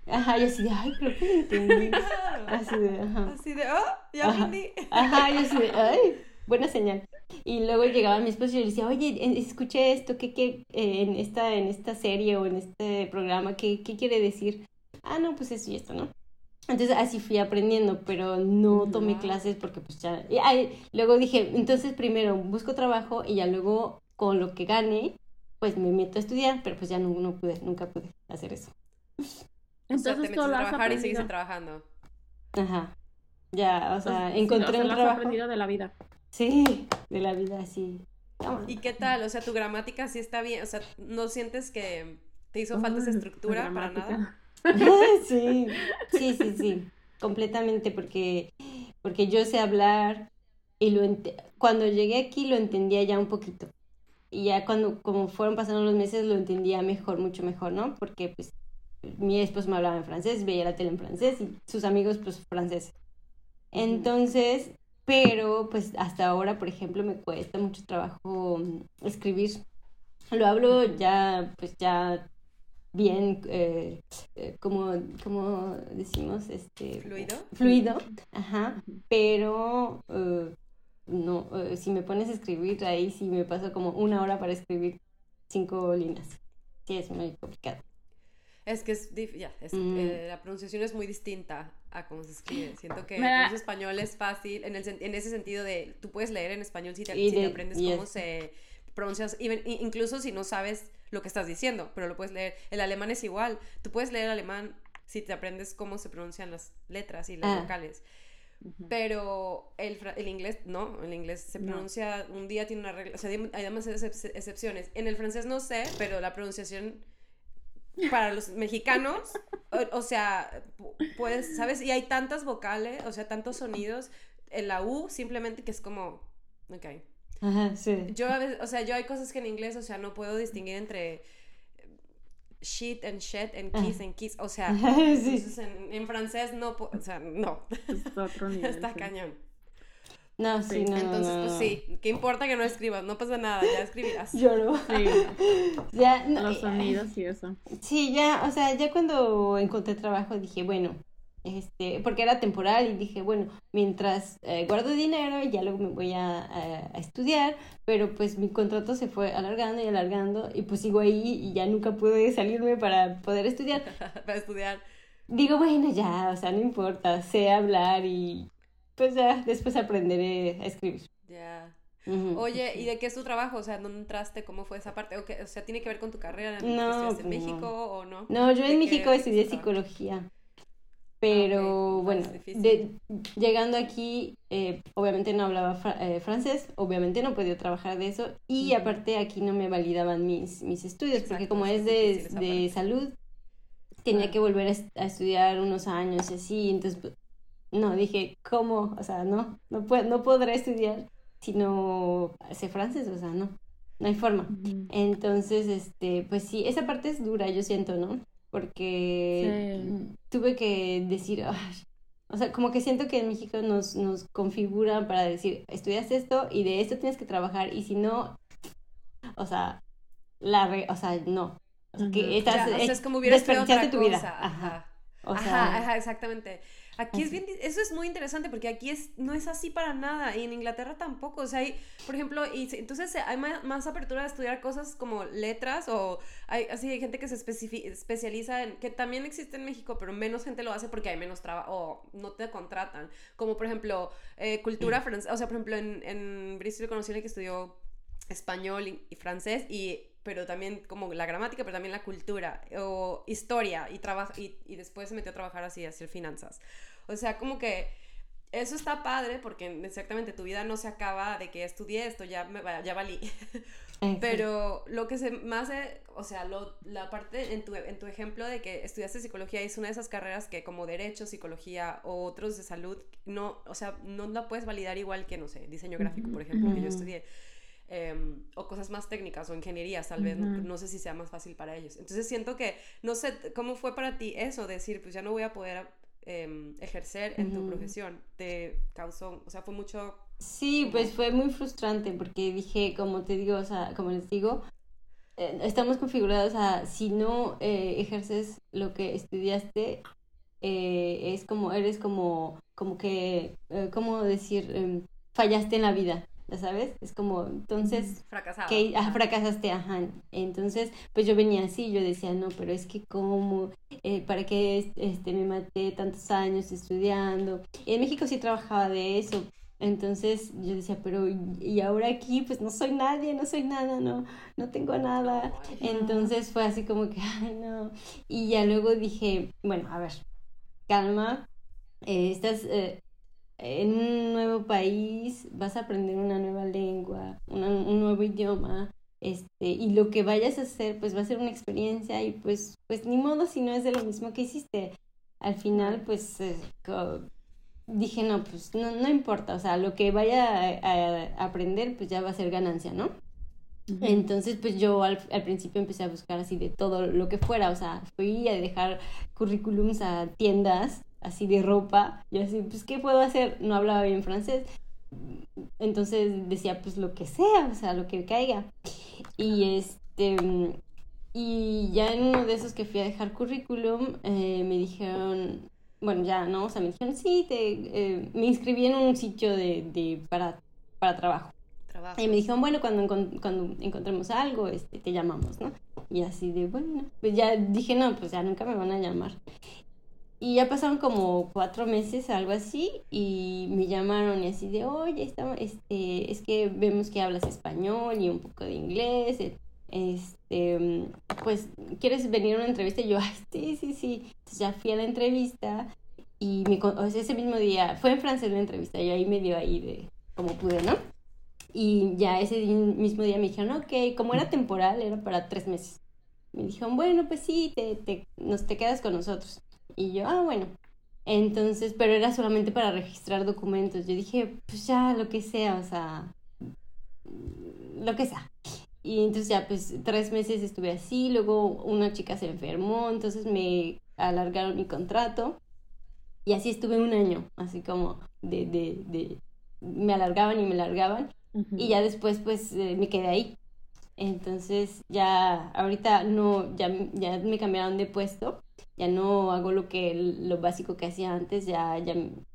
Ajá, yo así de, ay, creo que lo entendí. Así de, ajá. Así de, oh, ya aprendí. Ajá, yo así de, ay, buena señal. Y luego llegaba mi esposo y yo le decía, oye, escuché esto, ¿qué, qué, eh, en, esta, en esta serie o en este programa, ¿qué, qué quiere decir? Ah, no, pues eso y esto, ¿no? Entonces así fui aprendiendo, pero no tomé Wow. clases porque pues ya... y, ay, luego dije, entonces primero busco trabajo y ya luego con lo que gane, pues me meto a estudiar, pero pues ya no, no pude, nunca pude hacer eso. O sea, Entonces te tú metes lo a trabajar y seguiste aprendido. trabajando. Ajá. Ya, o sea, Entonces, sí, encontré o sea, un trabajo. aprendido de la vida. Sí, de la vida, sí. ¿Y qué tal? O sea, tu gramática sí está bien, o sea, ¿no sientes que te hizo falta esa estructura para nada? sí, sí, sí, sí, completamente, porque, porque yo sé hablar y lo cuando llegué aquí lo entendía ya un poquito. Y ya cuando, como fueron pasando los meses, lo entendía mejor, mucho mejor, ¿no? Porque pues mi esposo me hablaba en francés, veía la tele en francés y sus amigos pues francés. Entonces, pero pues hasta ahora, por ejemplo, me cuesta mucho trabajo mm, escribir. Lo hablo ya, pues ya bien, eh, eh, como, como decimos, este... Fluido. Fluido, ajá, pero eh, no, si me pones a escribir ahí sí me paso como una hora para escribir cinco líneas. Sí, es muy complicado. Es que es, ya, mm. eh, la pronunciación es muy distinta a cómo se escribe. Siento que el español es fácil en, el, en ese sentido de, tú puedes leer en español si te, si te aprendes cómo se pronuncia, incluso si no sabes lo que estás diciendo, pero lo puedes leer. El alemán es igual, tú puedes leer alemán si te aprendes cómo se pronuncian las letras y las ah. vocales. Pero el, el, inglés, no, el inglés se pronuncia, un día tiene una regla, o sea, hay demasiadas excepciones. En el francés no sé, pero la pronunciación para los mexicanos, o, sea, puedes, ¿sabes? Y hay tantas vocales, o sea, tantos sonidos en la U, simplemente que es como, ok. Ajá, sí. Yo a veces, o sea, yo hay cosas que en inglés, o sea, no puedo distinguir entre shit and shit and kiss and kiss, o sea, en, en, francés no, o sea, no. Está cañón. No, sí, no. Entonces, pues sí, ¿qué importa que no escribas? No pasa nada, ya escribirás. Lloro. Sí. ya, Los sonidos y eso. Sí, ya, o sea, ya cuando encontré trabajo dije, bueno, este, porque era temporal y dije, bueno, mientras eh, guardo dinero ya luego me voy a, a, estudiar, pero pues mi contrato se fue alargando y alargando y pues sigo ahí y ya nunca pude salirme para poder estudiar. para estudiar. Digo, bueno, ya, o sea, no importa, sé hablar y pues ya después aprenderé a escribir. Ya. Oye, ¿y de qué es tu trabajo? O sea, ¿dónde entraste? ¿Cómo fue esa parte? ¿O, sea, ¿tiene que ver con tu carrera? No, en pues México o no? No, yo en México estudié psicología. Pero bueno, de, llegando aquí, eh, obviamente no hablaba eh, francés, obviamente no podía trabajar de eso y aparte aquí no me validaban mis, mis estudios, porque como es de, de salud, tenía que volver a, estudiar unos años y así, entonces no, dije, ¿cómo? O sea, no, no, puedo, no podré estudiar si no sé francés, o sea, no, no hay forma. Entonces, este, pues sí, esa parte es dura, yo siento, ¿no? Porque tuve que decir, o sea, como que siento que en México nos, nos configuran para decir, estudias esto y de esto tienes que trabajar y si no, o sea, la re, o sea, no. que estás, es como hubieras tu vida. Ajá. ajá, ajá, exactamente. Aquí es bien, eso es muy interesante porque aquí es, no es así para nada y en Inglaterra tampoco. O sea, hay, por ejemplo, y entonces hay más, apertura de estudiar cosas como letras o hay, así hay gente que se especializa en, que también existe en México, pero menos gente lo hace porque hay menos trabajo o no te contratan. Como por ejemplo, eh, cultura francesa, o sea, por ejemplo, en, en Bristol conocí a que estudió español y, y francés y pero también como la gramática, pero también la cultura o historia y, y, y después se metió a trabajar así, a hacer finanzas. O sea, como que eso está padre porque exactamente tu vida no se acaba de que estudié esto, ya, me, ya valí. Pero lo que se más, o sea, lo, la parte en tu, en tu ejemplo de que estudiaste psicología es una de esas carreras que como derecho, psicología o otros de salud, no, o sea, no la puedes validar igual que, no sé, diseño gráfico, por ejemplo, que yo estudié. Em, o cosas más técnicas o ingeniería, tal vez, no, sé si sea más fácil para ellos. Entonces siento que, no sé, ¿cómo fue para ti eso? Decir, pues ya no voy a poder em, ejercer en tu profesión. ¿Te causó, o sea, fue mucho... Sí, pues fue muy frustrante porque dije, como te digo, o sea, como les digo, eh, estamos configurados a si no eh, ejerces lo que estudiaste, eh, es como, eres como, como que, ¿cómo decir? Em, fallaste en la vida ya sabes, es como, entonces, Fracasado. Que, ah, fracasaste, ajá, entonces, pues yo venía así, yo decía, no, pero es que cómo, eh, para qué este, me maté tantos años estudiando, en México sí trabajaba de eso, entonces yo decía, pero y ahora aquí pues no soy nadie, no soy nada, no, no tengo nada. Entonces fue así como que, ay no. Y ya luego dije, bueno, a ver, calma, eh, estás, eh, en un nuevo país vas a aprender una nueva lengua, un nuevo idioma, este, y lo que vayas a hacer, pues va a ser una experiencia y pues, pues ni modo si no es de lo mismo que hiciste. Al final, pues eh, dije, no, pues no, no importa, o sea, lo que vaya a, aprender, pues ya va a ser ganancia, ¿no? Entonces, pues yo al, al, principio empecé a buscar así de todo lo que fuera, o sea, fui a dejar currículums a tiendas así de ropa, y así, pues, ¿qué puedo hacer? No hablaba bien francés, entonces decía, pues lo que sea, o sea, lo que caiga. Y este, y ya en uno de esos que fui a dejar currículum, eh, me dijeron, bueno, ya, ¿no? O sea, me dijeron, sí, te, eh, me inscribí en un sitio de, de para, para trabajo. trabajo. Y me dijeron, bueno, cuando, cuando encontremos algo, este, te llamamos, ¿no? Y así de, bueno, pues ya dije, no, pues ya nunca me van a llamar. Y ya pasaron como cuatro meses, algo así, y me llamaron y así de, oye, estamos, este, es que vemos que hablas español y un poco de inglés, este, pues, ¿quieres venir a una entrevista? Y yo, ay, sí, sí, sí. Entonces ya fui a la entrevista y me, o ese mismo día, fue en francés la entrevista y ahí me dio ahí de como pude, ¿no? Y ya ese mismo día me dijeron, ok, como era temporal, era para tres meses. Me dijeron, bueno, pues sí, te, nos, te quedas con nosotros. Y yo, ah, bueno. Entonces, pero era solamente para registrar documentos. Yo dije, pues ya, lo que sea, o sea, lo que sea. Y entonces ya, pues tres meses estuve así, luego una chica se enfermó, entonces me alargaron mi contrato. Y así estuve un año, así como de, de, de me alargaban y me alargaban. Y ya después, pues, eh, me quedé ahí. Entonces, ya, ahorita no, ya, ya me cambiaron de puesto. Ya no hago lo que lo básico que hacía antes, ya, ya,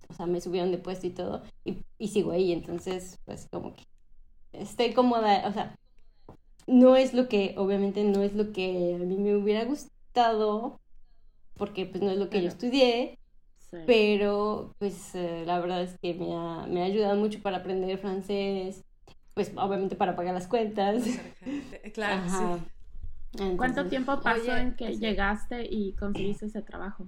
o sea, me subieron de puesto y todo, y, y sigo ahí, entonces, pues como que estoy cómoda, o sea, no es lo que, obviamente no es lo que a mí me hubiera gustado, porque pues no es lo que yo estudié, pero pues eh, la verdad es que me ha, me ha ayudado mucho para aprender francés, pues obviamente para pagar las cuentas. Claro, sí. ¿Cuánto tiempo pasó en que llegaste y conseguiste ese trabajo?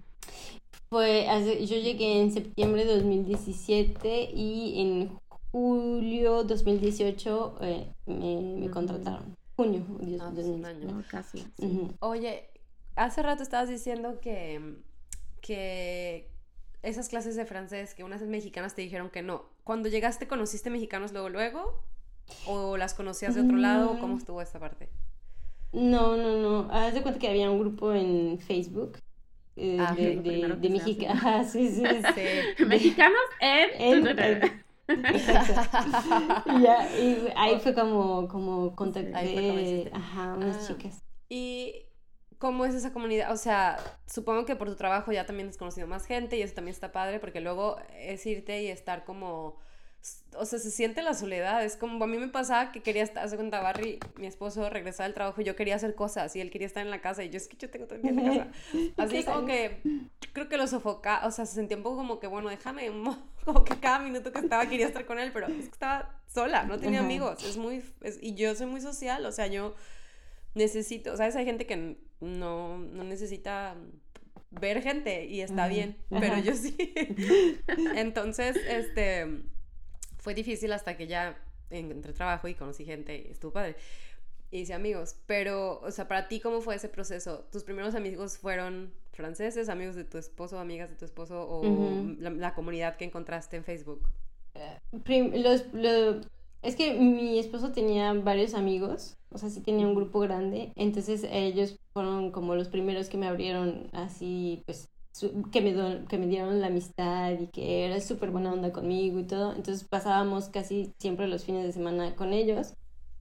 Pues yo llegué en septiembre de 2017 y en julio 2018 eh, me, contrataron. Junio, Dios, ah, pues un año. casi. Oye, hace rato estabas diciendo que, que esas clases de francés, que unas mexicanas te dijeron que no. Cuando llegaste, ¿conociste mexicanos luego, luego? ¿O las conocías de otro lado? ¿Cómo estuvo esa parte? No, no, no. Haz de cuenta que había un grupo en Facebook eh, ah, de, de, de mexicanos. sí, sí, sí. Mexicanos en... Exacto. y, ya, y ahí fue como, como contacté ajá, unas ah. chicas. Y ¿cómo es esa comunidad? O sea, supongo que por tu trabajo ya también has conocido más gente y eso también está padre porque luego es irte y estar como o sea, se siente la soledad. Es como a mí me pasaba que quería estar, hace cuenta Barry, mi esposo regresaba del trabajo y yo quería hacer cosas y él quería estar en la casa y yo es que yo tengo todo el día en la casa. Así como que creo que lo sofoca, o sea, se sentía un poco como que bueno, déjame, como que cada minuto que estaba quería estar con él, pero es que estaba sola, no tenía amigos. Es muy, y yo soy muy social, o sea, yo necesito, ¿sabes? Hay gente que no, no necesita ver gente y está bien, pero yo sí. Entonces, este fue difícil hasta que ya encontré trabajo y conocí gente y estuvo padre. Y hice amigos. Pero, o sea, para ti, ¿cómo fue ese proceso? ¿Tus primeros amigos fueron franceses, amigos de tu esposo, amigas de tu esposo o la, comunidad que encontraste en Facebook? es que mi esposo tenía varios amigos, o sea, sí tenía un grupo grande, entonces ellos fueron como los primeros que me abrieron así, pues, que me, que me dieron la amistad y que era súper buena onda conmigo y todo. Entonces pasábamos casi siempre los fines de semana con ellos.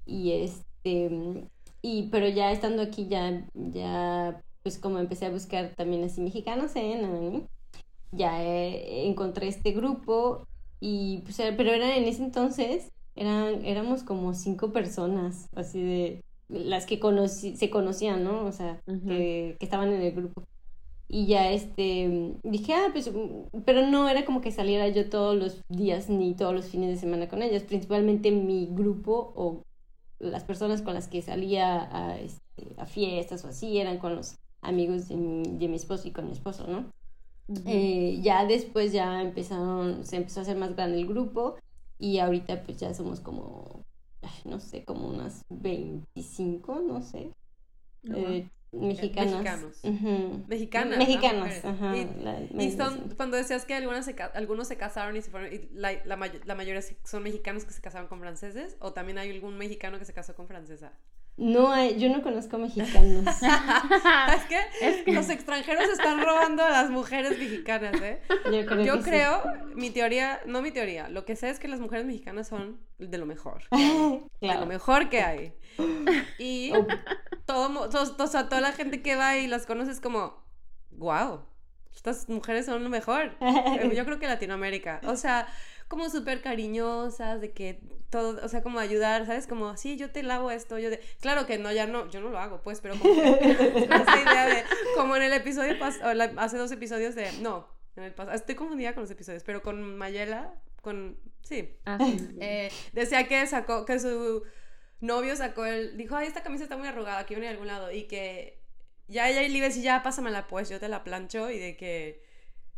Y este, y, pero ya estando aquí ya, ya, pues como empecé a buscar también así mexicanos en ya eh, encontré este grupo y pues, pero era en ese entonces, eran, éramos como cinco personas, así de las que conocí, se conocían, ¿no? O sea, que, que estaban en el grupo. Y ya este, dije, ah, pues, pero no era como que saliera yo todos los días ni todos los fines de semana con ellas. Principalmente mi grupo o las personas con las que salía a, este, a fiestas o así eran con los amigos de mi, de mi esposo y con mi esposo, ¿no? Eh, ya después ya empezaron, se empezó a hacer más grande el grupo y ahorita pues ya somos como, no sé, como unas 25, no sé. Eh, mexicanas. Mexicanos. Ujú. Mexicanas. Mexicanas, ¿no? ajá. Y, la- y son, cuando decías que algunas se algunos se casaron y se fueron, y la, la, may- la mayoría son mexicanos que se casaron con franceses, o también hay algún mexicano que se casó con francesa. No hay, yo no conozco mexicanos. ¿Sabes qué? Los extranjeros están robando a las mujeres mexicanas, ¿eh? Yo creo, Yo que sí. creo, mi teoría, no mi teoría, lo que sé es que las mujeres mexicanas son de lo mejor. De lo claro. mejor que hay. Y Oh. todo, todo- o sea, toda la gente que va y las conoce es como, wow, estas mujeres son lo mejor. Yo creo que Latinoamérica. O sea, como súper cariñosas, de que todo, o sea, como ayudar, ¿sabes? Como, sí, yo te lavo esto, yo te... Claro que no, ya no, yo no lo hago, pues, pero como esa idea de, como en el episodio, pas- o la- hace dos episodios de, no, en el pas- estoy confundida con los episodios, pero con Mayela, con, sí, Ah, sí. eh, decía que sacó, que su novio sacó el, dijo, ay, esta camisa está muy arrugada, quiero ir a algún lado, y que ya ella le iba a decir, ya pásamela pues, yo te la plancho, y de que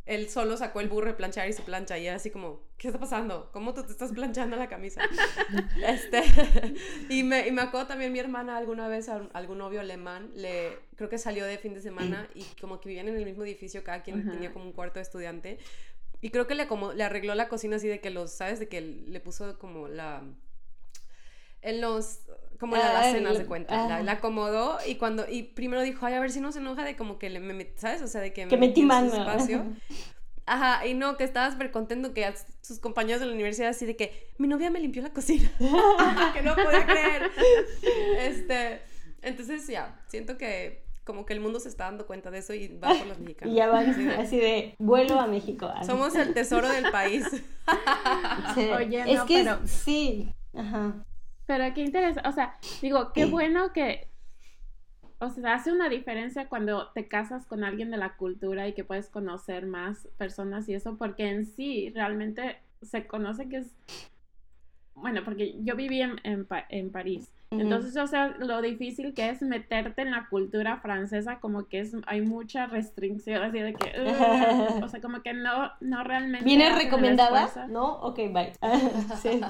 él solo sacó el burro de planchar y su plancha, y era así como, ¿qué está pasando? ¿Cómo tú te estás planchando la camisa? este, y me, y me acuerdo también mi hermana alguna vez a un- algún novio alemán, le, creo que salió de fin de semana, y como que vivían en el mismo edificio, cada quien Ajá. tenía como un cuarto de estudiante, y creo que le, como, le arregló la cocina así de que los, ¿sabes? De que le puso como la... En los... Como en la Ah, alacena, el- cuenta. La, ajá. la acomodó y cuando... Y primero dijo, ay, a ver si no se enoja de como que le... Me, ¿Sabes? O sea, de que... Que me metí mano. espacio. Ajá, y no, que estaba súper contento que a sus compañeros de la universidad así de que mi novia me limpió la cocina. que no podía creer. Este, entonces ya, siento que como que el mundo se está dando cuenta de eso y va por los mexicanos. Y ya van Así de, así de vuelo a México. así. Somos el tesoro del país. Sí. Oye, es no, que pero- sí, ajá. Pero qué interesante, o sea, digo, qué bueno que, o sea, hace una diferencia cuando te casas con alguien de la cultura y que puedes conocer más personas y eso, porque en sí realmente se conoce que es, bueno, porque yo viví en, en, en París, Entonces yo sé lo difícil que es meterte en la cultura francesa, como que es, hay mucha restricción, así de que, o sea, como que no, no realmente... ¿Viene recomendada? ¿No? Ok, bye. sí.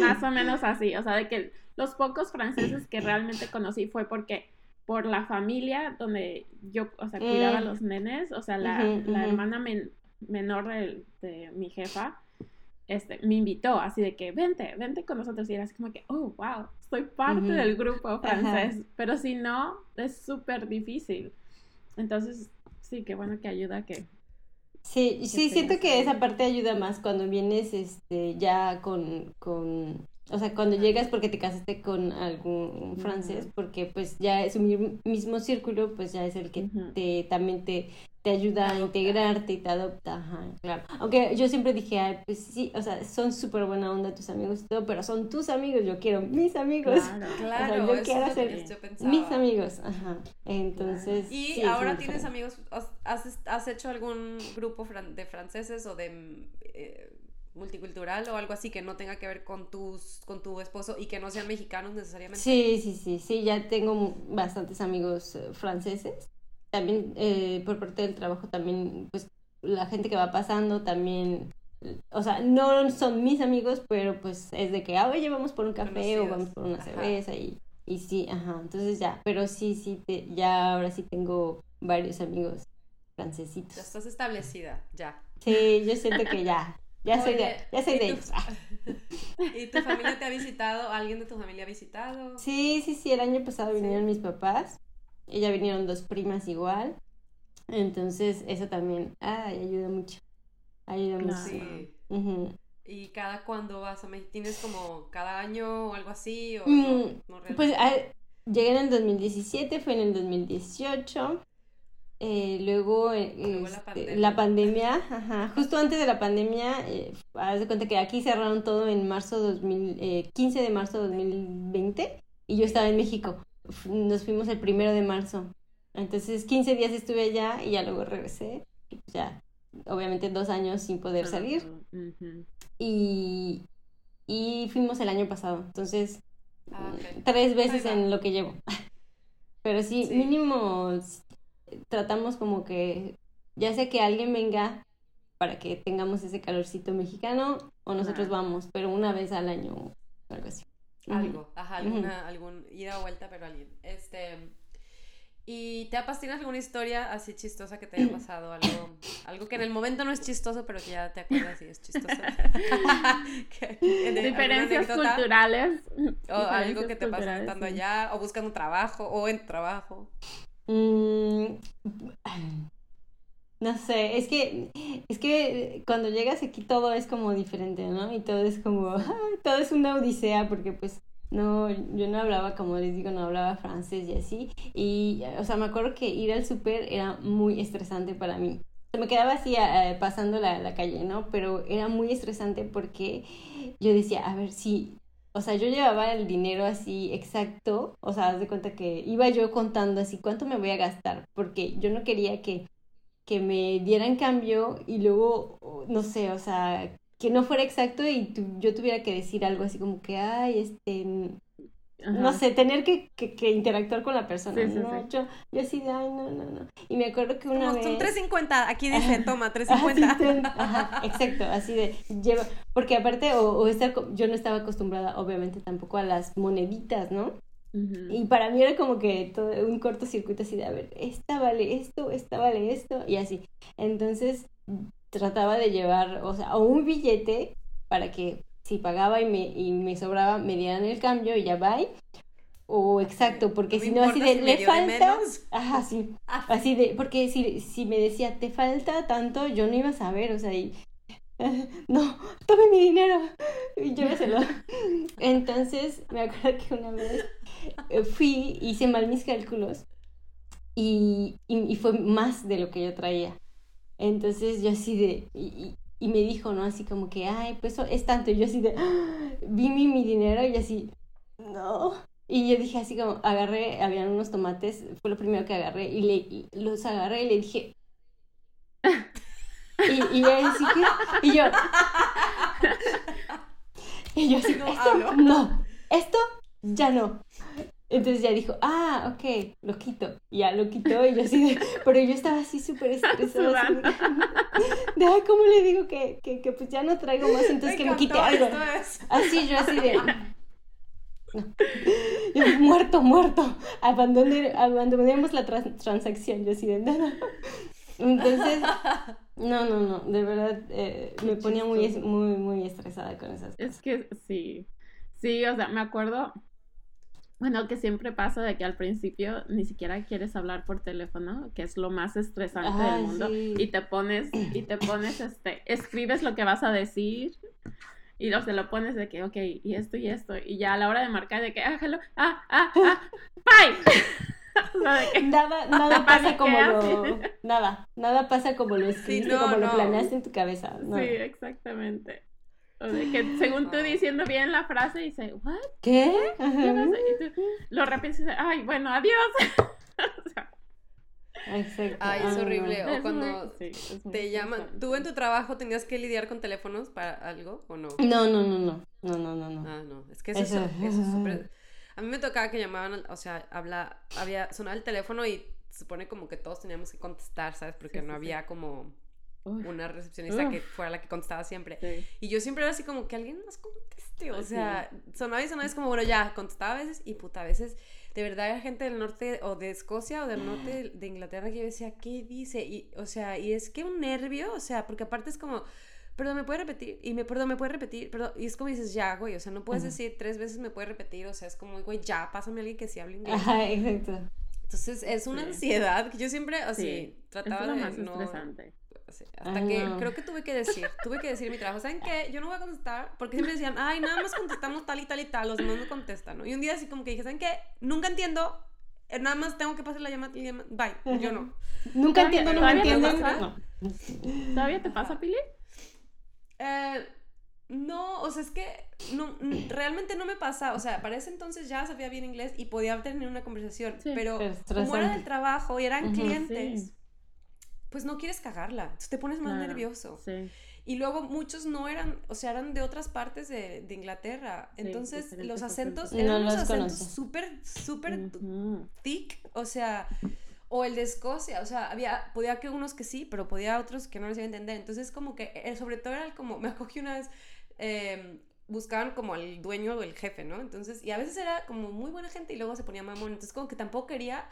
Más o menos así, o sea, de que los pocos franceses que realmente conocí fue porque por la familia donde yo, o sea, cuidaba a Mm. los nenes, o sea, la, la hermana men- menor de, de mi jefa, este, me invitó así de que, vente, vente con nosotros, y era así como que, oh, wow, soy parte del grupo francés, pero si no, es súper difícil. Entonces, sí, qué bueno que ayuda que... Sí, sí, tengas siento que esa parte ayuda más cuando vienes este ya con, con o sea, cuando llegas porque te casaste con algún francés, porque pues ya es un mi- mismo círculo, pues ya es el que te también te, te ayuda a integrarte y te adopta, ajá, claro. Aunque yo siempre dije, ay, pues sí, o sea, son súper buena onda tus amigos y todo, pero son tus amigos, yo quiero mis amigos. Claro. Claro, yo quiero que hacer yo pensaba. Mis amigos, ajá. Entonces. Y sí, ahora tienes amigos, has- has, hecho algún grupo de franceses o de eh, multicultural o algo así que no tenga que ver con tus con tu esposo y que no sean mexicanos necesariamente? Sí, sí, sí, sí, ya tengo bastantes amigos eh, franceses. También eh, por parte del trabajo también, pues la gente que va pasando también, o sea, no son mis amigos, pero pues es de que, ah, oye, vamos por un café o vamos por una Ajá. cerveza y, y sí, ajá, entonces ya, pero sí, sí, te, ya ahora sí tengo varios amigos Ya francesitos. estás establecida, ya. Sí, yo siento que ya, ya soy de, ya soy ¿y de ellos. ¿Y tu familia te ha visitado? ¿Alguien de tu familia ha visitado? Sí, sí, sí, el año pasado Sí. vinieron mis papás y ya vinieron dos primas igual. Entonces, eso también, ay, ayuda mucho. Ayuda mucho. Sí. ¿Y cada cuándo vas a México? ¿Tienes como cada año o algo así? ¿O Mm, no, no Pues llegué en el 2017, fue en el 2018. Eh, luego eh, la este, pandemia. la pandemia, ajá, justo antes de la pandemia, eh, haz de cuenta que aquí cerraron todo en marzo 2000, eh, 15 de marzo de 2020 y yo estaba en México. Nos fuimos el primero de marzo. Entonces 15 días estuve allá y ya luego regresé. Ya, obviamente dos años sin poder salir. Y, y fuimos el año pasado. Entonces Ah, tres veces en lo que llevo. Pero sí, Sí. mínimo tratamos como que ya sea que alguien venga para que tengamos ese calorcito mexicano o nosotros vamos, pero una vez al año, algo así. Algo, ajá, alguna, algún ida o vuelta, pero alguien. Este, ¿Y te apasiona alguna historia así chistosa que te haya pasado? Algo, algo que en el momento no es chistoso, pero que ya te acuerdas y es chistoso. Diferencias culturales. O algo que te pasa estando allá, o buscando trabajo, o en trabajo. Mm, no sé, es que, es que cuando llegas aquí todo es como diferente, ¿no? Y todo es como, todo es una odisea porque pues no, yo no hablaba, como les digo, no hablaba francés y así. Y, o sea, me acuerdo que ir al súper era muy estresante para mí. Me quedaba así pasando la, la, calle, ¿no? Pero era muy estresante porque yo decía, a ver si, o sea, yo llevaba el dinero así exacto, o sea, haz de cuenta que iba yo contando así cuánto me voy a gastar, porque yo no quería que, que me dieran cambio y luego, no sé, o sea, que no fuera exacto y yo tuviera que decir algo así como que, ay, este, no sé, tener que, que, interactuar con la persona. ¿no? Yo, yo así de, ay, no, no, no. Y me acuerdo que una vez... Son 3.50, aquí dice, toma, 3.50. Ajá, exacto, así de, lleva, porque aparte, o, o estar, yo no estaba acostumbrada, obviamente, tampoco a las moneditas, ¿no? Y para mí era como que todo un cortocircuito así de, a ver, esta vale esto, esta vale esto, y así. Entonces, trataba de llevar, o sea, o un billete para que si pagaba y me, y me sobraba, me dieran el cambio y ya va. O exacto, porque si no así de, le falta, ajá, sí, ah. así de, porque si, si me decía, te falta tanto, yo no iba a saber, o sea, y, no, tome mi dinero, y yo lo Entonces, me acuerdo que una vez eh, fui, hice mal mis cálculos, y, y fue más de lo que yo traía. Entonces yo así de, y, y, me dijo, ¿no? Así como que, ay, pues es tanto. Y yo así de, ¡Ah! vi mi, mi dinero y así, no. Y yo dije así como, agarré, habían unos tomates, fue lo primero que agarré y, le, los agarré y le dije, y, y yo así que, y yo, y yo así, esto, no, esto ya no. Entonces ya dijo, ah, ok, lo quito. Y ya lo quitó y yo así de, pero yo estaba así súper estresada. Así de, ay, ¿cómo le digo que, que, que, pues ya no traigo más, entonces que me quite algo? Así, yo así de... No. muerto, muerto. Abandone, abandonemos la transacción. Yo así de, no, no. Entonces, no, no, no, de verdad eh, me ponía muy, muy, muy estresada con esas cosas. Es que sí, sí, o sea, me acuerdo bueno, que siempre pasa de que al principio ni siquiera quieres hablar por teléfono, que es lo más estresante del mundo, y te pones, y te pones, este, escribes lo que vas a decir, y se lo pones de que, ok, y esto y esto, y ya a la hora de marcar de que, ah, hello, ah, ah, ah, bye. nada, nada pasa como lo, nada, nada pasa como lo escribiste, como lo planeaste en tu cabeza. Sí, exactamente. O de que según tú diciendo bien la frase, dice, ¿what? ¿Qué? ¿Qué? Y tú lo repites y dices, ay, bueno, adiós. Exacto. Ay, es horrible. O cuando te llaman. ¿Tú en tu trabajo tenías que lidiar con teléfonos para algo o no? No, no, no, no. No, no, no, no. Ah, no. Es que eso, eso, eso es súper. A mí me tocaba que llamaban, o sea, habla, había, sonaba el teléfono y se supone como que todos teníamos que contestar, ¿sabes? Porque no había como una recepcionista que fuera la que contestaba siempre. Y yo siempre era así como que alguien nos conteste. O sea, sonaba y sonaba es como, bueno, ya, contestaba a veces y puta, a veces de verdad hay gente del norte o de Escocia o del norte de Inglaterra que yo decía, ¿qué dice? Y, o sea, y es que un nervio, o sea, porque aparte es como, perdón, ¿me puede repetir? Y me, perdón, ¿me puede repetir? Perdón, y es como dices, ya, güey, o sea, no puedes decir tres veces me puede repetir, o sea, es como, güey, ya, pásame a alguien que sí hable inglés. Ajá, exacto. Entonces, es una ansiedad que yo siempre, así, trataba de más no... Estresante hasta que creo que tuve que decir, tuve que decir mi trabajo. ¿Saben qué? Yo no voy a contestar porque siempre decían, ay, nada más contestamos tal y tal y tal, los demás no contestan, ¿no? Y un día así como que dije, ¿saben qué? Nunca entiendo, eh, nada más tengo que pasar la llamada, bye, yo no. Nunca entiendo, no entiendo. ¿Todavía te pasa, Pili? Eh, no, o sea, es que no, realmente no me pasa, o sea, para ese entonces ya sabía bien inglés y podía tener una conversación, pero como era del trabajo y eran clientes, pues no quieres cagarla, te pones más nervioso. Y luego muchos no eran, o sea, eran de otras partes de, Inglaterra. Entonces los acentos eran unos acentos súper, súper thick. O sea, O el de Escocia, o sea, había, podía que unos que sí, pero podía otros que no les iba a entender. Entonces, como que, eh, sobre todo era como, me acogí una vez, eh, buscaban como al dueño o el jefe, ¿no? Entonces, y a veces era como muy buena gente y luego se ponía mamón. Entonces, como que tampoco quería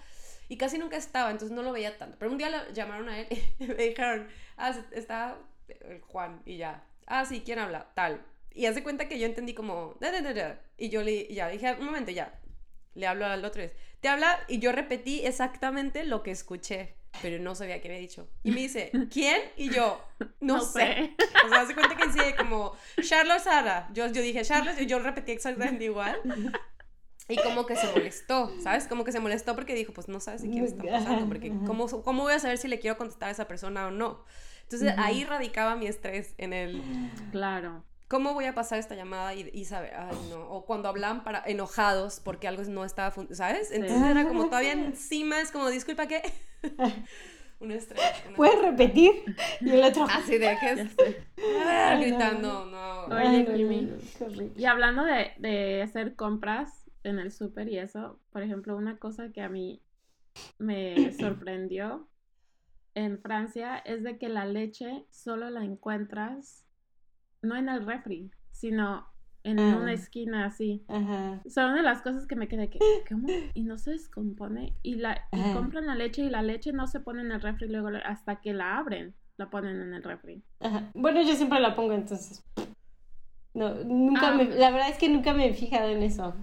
y casi nunca estaba, entonces no lo veía tanto. Pero un día lo llamaron a él y me dijeron, ah, está el Juan y ya. Ah, sí, ¿quién habla? Tal. Y hace cuenta que yo entendí como, da, da, da, y yo le ya dije, un momento, ya. Le hablo al otro vez. Te habla y yo repetí exactamente lo que escuché pero no sabía qué había dicho. Y me dice, ¿quién? Y yo, no, sé. O sea, hace cuenta que decía como, Charlotte Sara. Yo, yo dije, Charlotte, y yo repetí exactamente igual. Y como que se molestó, ¿sabes? Como que se molestó porque dijo, pues no sabes de quién está pasando, porque ¿cómo, ¿cómo voy a saber si le quiero contestar a esa persona o no? Entonces ahí radicaba mi estrés en el... Claro. ¿Cómo voy a pasar esta llamada y, y saber, ay no, o cuando hablaban para enojados porque algo no estaba, ¿sabes? Entonces era como todavía encima, es como, disculpa, ¿qué? un estrés. ¿Puedes repetir? Y el otro... Así de que ah, gritando, no. Oye, Kimi, y hablando de, de hacer compras en el súper y eso, por ejemplo, una cosa que a mí me sorprendió en Francia es de que la leche solo la encuentras no en el refri, sino en una ah. esquina así. Ajá. Son una de las cosas que me quedé que, ¿cómo? Y no se descompone. Y, la, y compran la leche y la leche no se pone en el refri luego hasta que la abren, la ponen en el refri. Ajá. Bueno, yo siempre la pongo entonces. No, nunca ah. me, la verdad es que nunca me he fijado en eso.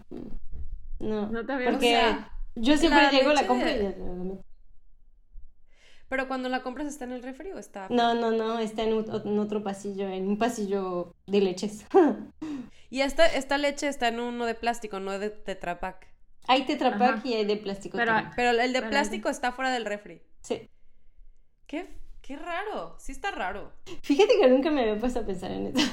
No, no te había Porque yo siempre llego, la compro y pero cuando la compras está en el refri o está. No, no, no, está en, otro pasillo, en un pasillo de leches. y esta, esta leche está en uno de plástico, no de tetrapack. Hay tetrapack y hay de plástico. Pero, pero el de plástico está fuera del refri. Sí. ¿Qué, qué raro, sí está raro. Fíjate que nunca me había puesto a pensar en eso.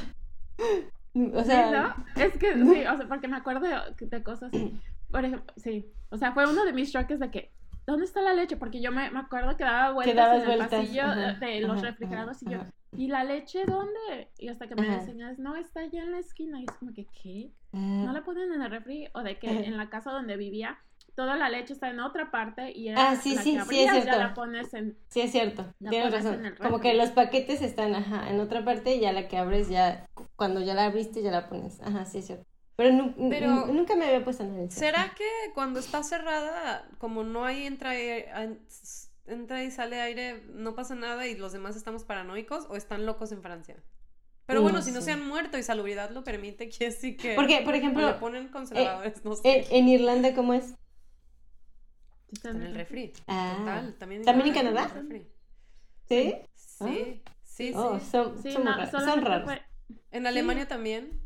O sea, ¿no? Es que sí, o sea, porque me acuerdo de, cosas. Por ejemplo, sí. O sea, fue uno de mis choques de que ¿dónde está la leche? Porque yo me, me acuerdo que daba vueltas en el pasillo de los refrigerados y yo, ¿y la leche dónde? Y hasta que me enseñas, no, está allá en la esquina. Y es como que, ¿qué? ¿No la ponen en el refri? O de que en la casa donde vivía, toda la leche está en otra parte y ah, sí, la sí, que sí, es cierto. ya la pones en... Sí, es cierto, tienes razón. Como que los paquetes están, ajá, en otra parte y ya la que abres ya, cuando ya la abriste ya la pones. Ajá, sí, es cierto. Pero, nunca me había puesto en eso. ¿Será que cuando está cerrada, como no hay entra, entra y sale aire, no pasa nada y los demás estamos paranoicos o están locos en Francia? Pero bueno, si no se han muerto y salubridad lo permite, quiere decir que... Porque, por ejemplo... Le ponen conservadores, no sé. En, Irlanda, ¿cómo es? Está en el refri. Ah. Total, también, ¿También en Canadá? ¿Sí? Sí, sí, oh, sí. Son, son raros. En Alemania también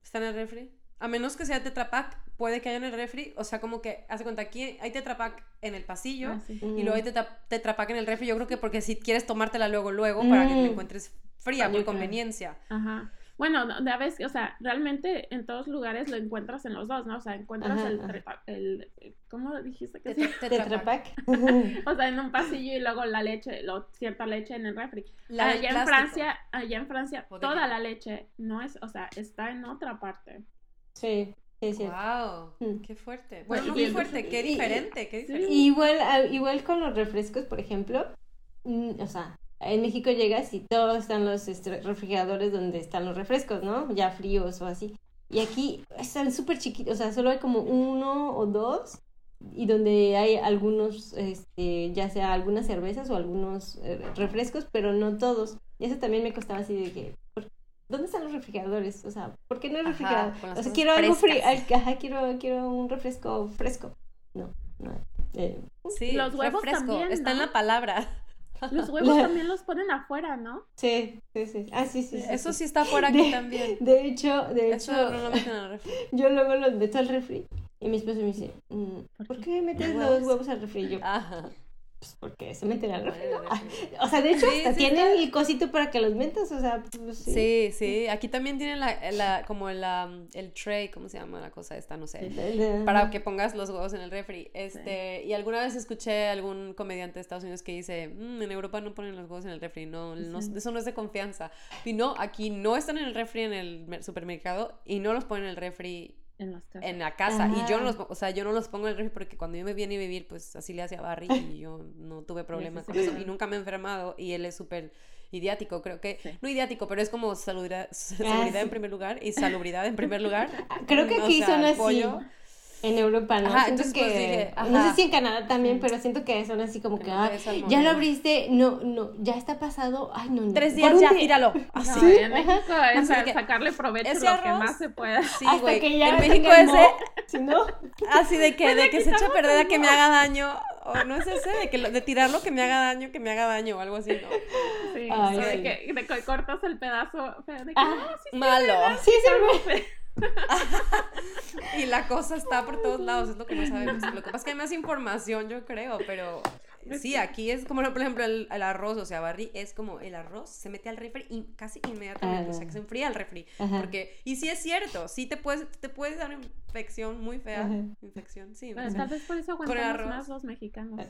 está en el refri. A menos que sea Tetra Pak, puede que haya en el refri. O sea, como que, hace cuenta, aquí hay Tetra Pak en el pasillo ah, y luego hay tetra, Pak en el refri. Yo creo que porque si quieres tomártela luego, luego, para que te mm. encuentres fría, por conveniencia. Ajá. Bueno, de vez, o sea, realmente en todos lugares lo encuentras en los dos, ¿no? O sea, encuentras el, el, ¿cómo dijiste que se Tetra Pak. o sea, en un pasillo y luego la leche, lo, cierta leche en el refri. allá en Francia, allá en Francia, toda la leche no es, o sea, está en otra parte. Sí. Sí, sí. Wow, mm. qué fuerte. Bueno, qué fuerte, qué diferente, qué diferente. Igual, ah, igual con los refrescos, por ejemplo, mm, o sea, en México llegas y todos están los este, refrigeradores donde están los refrescos, ¿no? Ya fríos o así. Y aquí están súper chiquitos, o sea, solo hay como uno o dos y donde hay algunos, este, ya sea algunas cervezas o algunos eh, refrescos, pero no todos. Y eso también me costaba así de que, ¿dónde están los refrigeradores? O sea, ¿por qué no hay refrigerador? o sea, quiero algo frío, ajá, quiero, quiero un refresco fresco. No, no. Eh, sí, los huevos también, está en la palabra. Los huevos también los ponen afuera, ¿no? Sí, sí, sí. Ah, sí, sí. Eso sí está afuera aquí también. De hecho, de Eso hecho. no lo meten al refri. Yo luego los meto al refri y mi esposo me dice, mm, ¿por, qué metes los huevos al refri? Yo, Ajá. Pues, porque se meten al refri, O sea, de hecho, hasta tienen el cosito para que los metas, o sea, pues, sí. sí. Aquí también tienen la, la, como la, el tray, ¿cómo se llama la cosa esta? No sé. Para que pongas los huevos en el refri. Este, y alguna vez escuché a algún comediante de Estados Unidos que dice, mm, en Europa no ponen los huevos en el refri, no, eso no es de confianza. Y no, aquí no están en el refri en el supermercado y no los ponen en el refri En las casas. en la casa y yo no Ah. los, o sea, yo no los pongo en el refri porque cuando yo me vine a vivir, pues así le hacía Barry y yo no tuve problemas sí con eso y nunca me he enfermado y él es súper idiático, creo que, Sí. no idiático, pero es como salubridad, seguridad en sí. primer lugar y salubridad en primer lugar. Creo que O aquí sea, son así. pollo. En Europa, ¿no? Ajá, siento entonces, que, pues, dije, no sé ajá. si en Canadá también, pero siento que son así como que, ah, ya lo abriste, no, no, ya está pasado, ay, no, no. Tres días ya, día. tíralo. No, Así. en México es a- que, sacarle provecho ese lo que arroz- más se pueda. Sí, Hasta güey. que ya en México quemó, ese si no, así de que de que se eche a perder a que me haga daño o no es ese de que lo- de tirarlo que me haga daño, que me haga daño o algo así, ¿no? Sí, Ay, o de sí. que, de que cortas el pedazo. pero de que, Ah, no, sí, sí, Malo. sí, sí, sí. Y la cosa está por todos lados, es lo que no sabemos. Lo que pasa es que hay más información, yo creo, pero sí, aquí es como, por ejemplo, el, el arroz, o sea, Barry es como el arroz se mete al refri y casi inmediatamente, o sea, que se enfría el refri. Porque, y sí es cierto, sí te puedes, te puedes dar una infección muy fea. Infección, sí. Bueno, infección. tal vez por eso aguantamos más los mexicanos.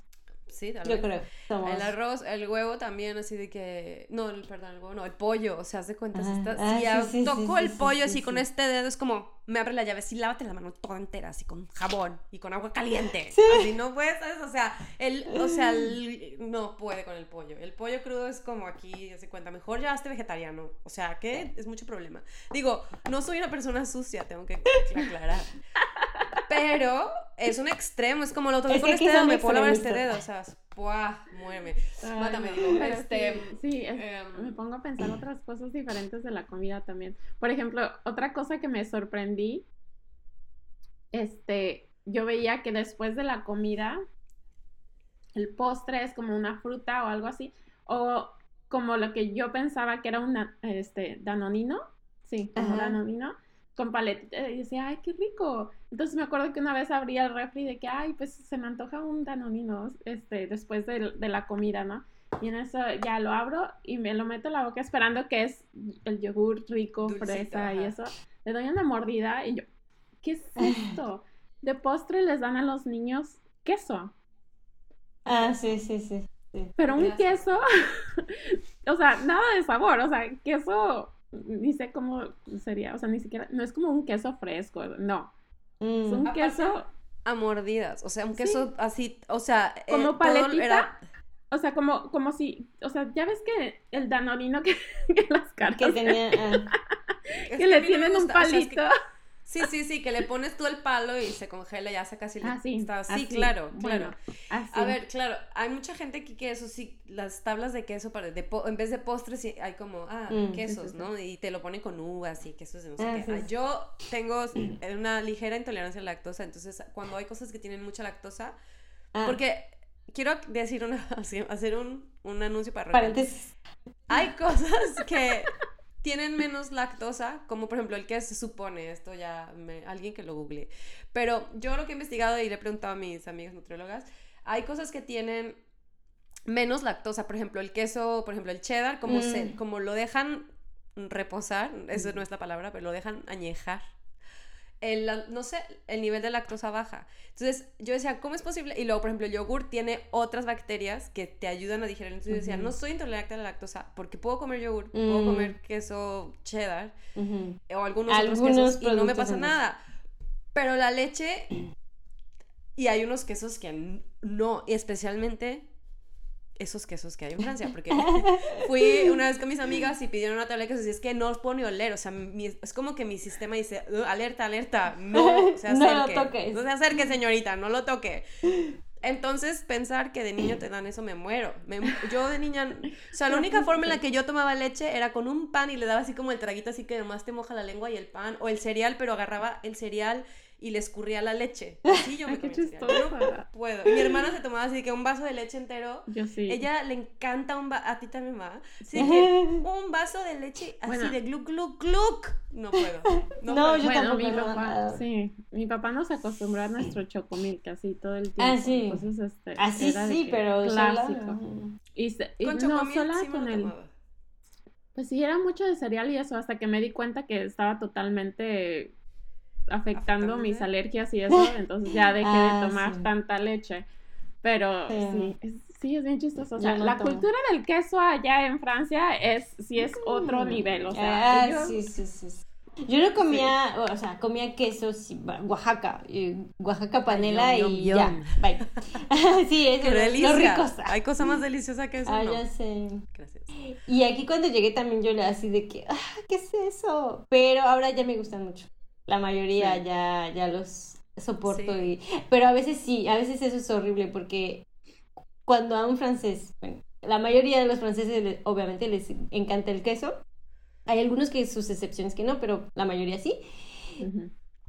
Sí, tal yo creo. Somos... El arroz, el huevo también, así de que. No, el, perdón, el huevo, no, el pollo. O sea, haz de cuenta, si, Ah, está- ah, si sí, toco sí, el pollo sí, así sí, con este dedo, es como, me abre la llave, sí, lávate la mano toda entera, así con jabón y con agua caliente. Así no puedes, ¿sabes? O sea, el, o sea, el- no puede con el pollo. El pollo crudo es como aquí, haz de cuenta, mejor ya esté vegetariano. O sea, que es mucho problema. Digo, no soy una persona sucia, tengo que aclarar. Pero es un extremo, es como lo Es con este dedo, me puedo lavar este dedo, o sea. Ay, Mátame, no, digo, pero este, sí, sí, es- em, me pongo a pensar otras cosas diferentes de la comida también. Por ejemplo, otra cosa que me sorprendí, este, yo veía que después de la comida, el postre es como una fruta o algo así, o como lo que yo pensaba que era un este, danonino, sí, como Ajá. danonino, con paletita, y decía, ay, qué rico. Entonces me acuerdo que una vez abrí el refri de que, ay, pues se me antoja un danonino, este, después de, de la comida, ¿no? Y en eso ya lo abro y me lo meto en la boca esperando que es el yogur rico, Dulcito, fresa y eso. Le doy una mordida y yo, ¿qué es esto? De postre les dan a los niños queso, Ah, sí, sí, sí. sí. pero un Gracias. queso, o sea, nada de sabor, o sea, queso, ni sé cómo sería, o sea, ni siquiera, no es como un queso fresco, no, es Mm. un Aparte, queso, a mordidas, o sea, un Sí. queso así, o sea, eh, Como todo paletita, era- o sea, como, como si, o sea, ya ves que el danonino que, que las Que tenía. ah, es que le tienen un gusta, o sea, es que- palito. Sí, sí, sí, que le pones tú el palo y se congela ya se casi le- Ah, sí, está- sí, así, claro, bueno, claro. Así. A ver, claro, hay mucha gente aquí que eso sí, las tablas de queso para de po- en vez de postres sí hay como ah, Mm, quesos, sí, sí. ¿no? Y te lo ponen con uvas y quesos de no sé Ah, qué. Ah. Yo tengo una ligera intolerancia a la lactosa, entonces cuando hay cosas que tienen mucha lactosa, ah, porque quiero decir una hacer un, un anuncio para Paréntesis. hay cosas que tienen menos lactosa, como por ejemplo el que se supone, esto ya me, alguien que lo google. Pero yo lo que he investigado y le he preguntado a mis amigas nutriólogas, hay cosas que tienen menos lactosa, por ejemplo el queso, por ejemplo el cheddar, como, se, Mm. como lo dejan reposar, eso no es la palabra, pero lo dejan añejar. El, no sé, el nivel de lactosa baja. Entonces yo decía, ¿cómo es posible? Y luego, por ejemplo, el yogur tiene otras bacterias que te ayudan a digerir. Entonces yo decía, no soy intolerante a la lactosa porque puedo comer yogur, puedo Mm. comer queso cheddar Ujú. o algunos, Algunos otros quesos y no me pasa nada. Pero la leche y hay unos quesos que no, y especialmente esos quesos que hay en Francia, porque fui una vez con mis amigas y pidieron una tabla de quesos y es que no los puedo ni oler, o sea, mi- es como que mi sistema dice, "Uh, alerta, alerta, no se No lo acerque, toques. no se acerque señorita, no lo toque. Entonces, pensar que de niño te dan eso, me muero. Me yo de niña, o sea, la única forma en la que yo tomaba leche era con un pan y le daba así como el traguito, así que nomás te moja la lengua y el pan, o el cereal, pero agarraba el cereal y le escurría la leche. Así yo me Ay, qué no puedo. Y mi hermana se tomaba así que un vaso de leche entero. Yo sí. Ella le encanta un vaso, a ti también va. Así que un vaso de leche así Bueno. de gluc, gluc, gluc. No puedo. No, No, puedo. yo bueno, tampoco mi no, papá, sí, mi papá nos acostumbró a nuestro chocomilk así todo el tiempo. Ah, sí. Entonces, este, Así sí, pero clásico. sola. Y, se- y Con no chocomilk sola sí con el, pues sí era mucho de cereal y eso hasta que me di cuenta que estaba totalmente afectando mis alergias y eso, entonces ya dejé Ah, de tomar sí. tanta leche. Pero Sí. sí, es, sí es bien chistoso. O sea, no la tomo. cultura del queso allá en Francia es sí es otro nivel, o sea, Ah, ellos- sí, sí, sí. sí. Yo no comía, o sea, comía quesos, Oaxaca, Oaxaca panela y ya, bye. sí, eso ¡Qué es lo ricos. Hay cosa más deliciosa que eso, Ah, ¿no? ya sé. Gracias. Y aquí cuando llegué también yo le así de que, ah, ¿qué es eso? Pero ahora ya me gustan mucho. La mayoría Sí. ya, ya los soporto Sí. y... Pero a veces sí, a veces eso es horrible porque cuando a un francés, bueno, la mayoría de los franceses obviamente les encanta el queso. Hay algunos que sus excepciones que no, pero la mayoría sí.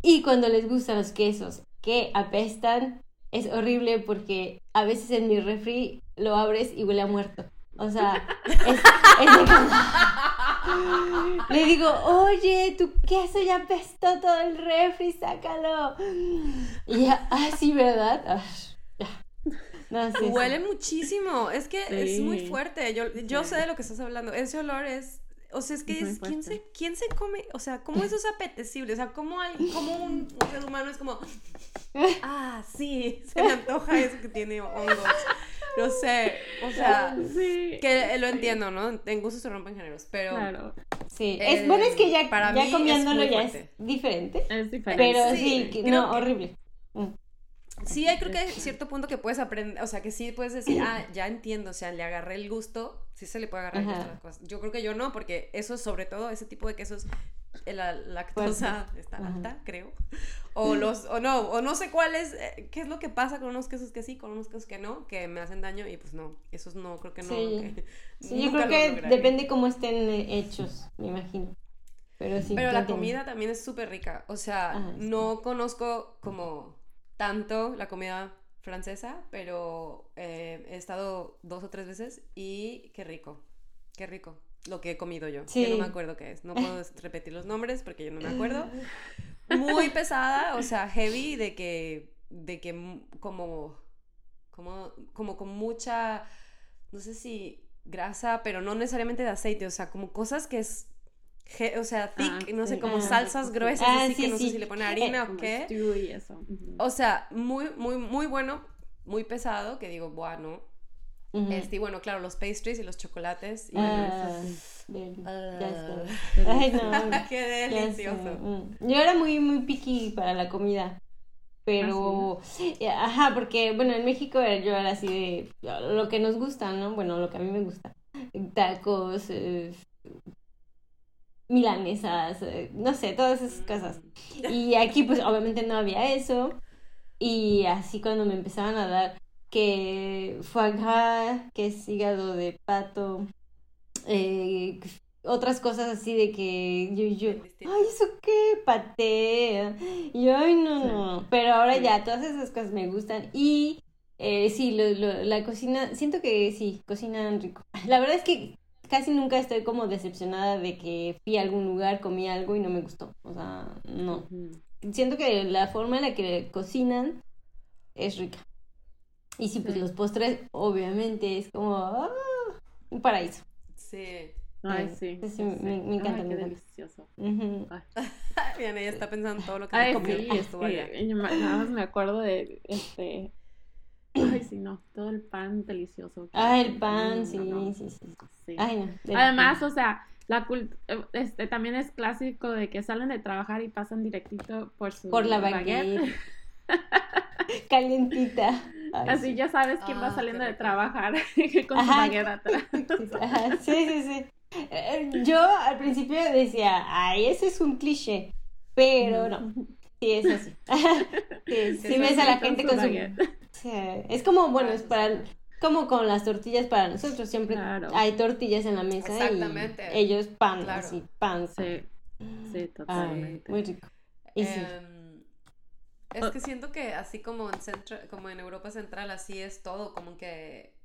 Y cuando les gustan los quesos que apestan, es horrible porque a veces en mi refri lo abres y huele a muerto. O sea, es, es de que- Le digo, oye, tu queso ya apestó todo el refri, sácalo. Y ya, ah, sí, ¿verdad? Ah. No sé. Huele muchísimo. Es que es muy fuerte. Yo, yo Sí. sé de lo que estás hablando. Ese olor es. O sea, es que Es ¿quién, se. ¿quién se come? O sea, ¿cómo eso es apetecible? O sea, ¿cómo, alguien, cómo un, un ser humano es como. Ah, sí, se me antoja eso que tiene hongos. No sé. O sea, Sí. que eh, lo entiendo, ¿no? En gustos se rompen géneros. Pero. Claro, Sí, Eh, es bueno es que ya, para ya comiéndolo ya es diferente. es diferente. Pero Sí, sí, que- creo no, que- horrible. Sí, hay creo que hay cierto punto que puedes aprender, o sea, que sí puedes decir, ah, ya entiendo, o sea, le agarré el gusto, sí se le puede agarrar el gusto a las cosas. Yo creo que yo no, porque eso sobre todo, ese tipo de quesos, eh, la lactosa está Ajá. alta, creo. O los, o no, o no sé cuál es, eh, qué es lo que pasa con unos quesos que sí, con unos quesos que no, que me hacen daño y pues no, esos no, creo que no. Sí. que Sí, yo creo que depende cómo estén eh, hechos, me imagino. Pero sí. Pero la entiendo. comida también es súper rica. O sea, Ajá, sí. no conozco como tanto la comida francesa, pero eh, he estado dos o tres veces y qué rico, qué rico lo que he comido yo. Que no Sí. me acuerdo qué es. No puedo repetir los nombres porque yo no me acuerdo. Muy pesada, o sea, heavy de que, de que como, como, como con mucha, no sé si grasa, pero no necesariamente de aceite, o sea, como cosas que es, o sea, thick, Ah, no sé, sí. como Ah, salsas sí. gruesas, Ah, así que sí, no sé sí. si le ponen Eh, harina o qué. y eso. ujú. O sea, muy, muy, muy bueno, muy pesado, que digo, bueno. Ujú. Este, y bueno, claro, los pastries y los chocolates. Y Ah, sí. bien, Ah. ya sé. Ay, no. Qué sé, delicioso. mm. Yo era muy, muy picky para la comida. Pero, eh, ajá, porque, bueno, en México era- yo era así de lo que nos gusta, ¿no? Bueno, lo que a mí me gusta. Tacos, eh, milanesas, eh, no sé, todas esas cosas. Y aquí pues obviamente no había eso. Y así cuando me empezaban a dar que foie gras, que es hígado de pato, eh, otras cosas así de que yo, yo, ay, ¿eso qué? Paté. Y yo, ay, no, no. Pero ahora ya, todas esas cosas me gustan. Y eh, sí, lo, lo- la cocina, siento que sí, cocinan rico. La verdad es que casi nunca estoy como decepcionada de que fui a algún lugar, comí algo y no me gustó. O sea, no. Siento que la forma en la que cocinan es rica. Y sí, pues Sí. los postres, obviamente, es como ah, un paraíso. Sí. Ay, Sí, sí. sí, sí, me- me encanta, Ay, me qué delicioso. Bien, ella está pensando en todo lo que Ay, se comió sí, cuando es que yo nada más me acuerdo de este. Ay, sí, no, todo el pan delicioso. Ah, el pan, sí, no, no. sí, sí. Sí. Ay, no. Además, o sea, la cult este también es clásico de que salen de trabajar y pasan directito por su por la baguette. baguette. Calientita. Ay, Así sí. ya sabes quién Ah, va saliendo qué de trabajar con su Ajá. baguette atrás. Ajá, sí, sí, sí. Eh, Yo al principio decía, ay, ese es un cliché, pero no, sí es así. Sí, sí Sí, ves a la gente con su... Sí, es como, bueno, es para... Como con las tortillas para nosotros, siempre Claro. hay tortillas en la mesa Exactamente. y ellos pan, Claro. así, pan. pan. Sí, sí, Ay, totalmente. muy rico. Y sí. Em, es que siento que así como en, centra- como en Europa Central, así es todo, como que...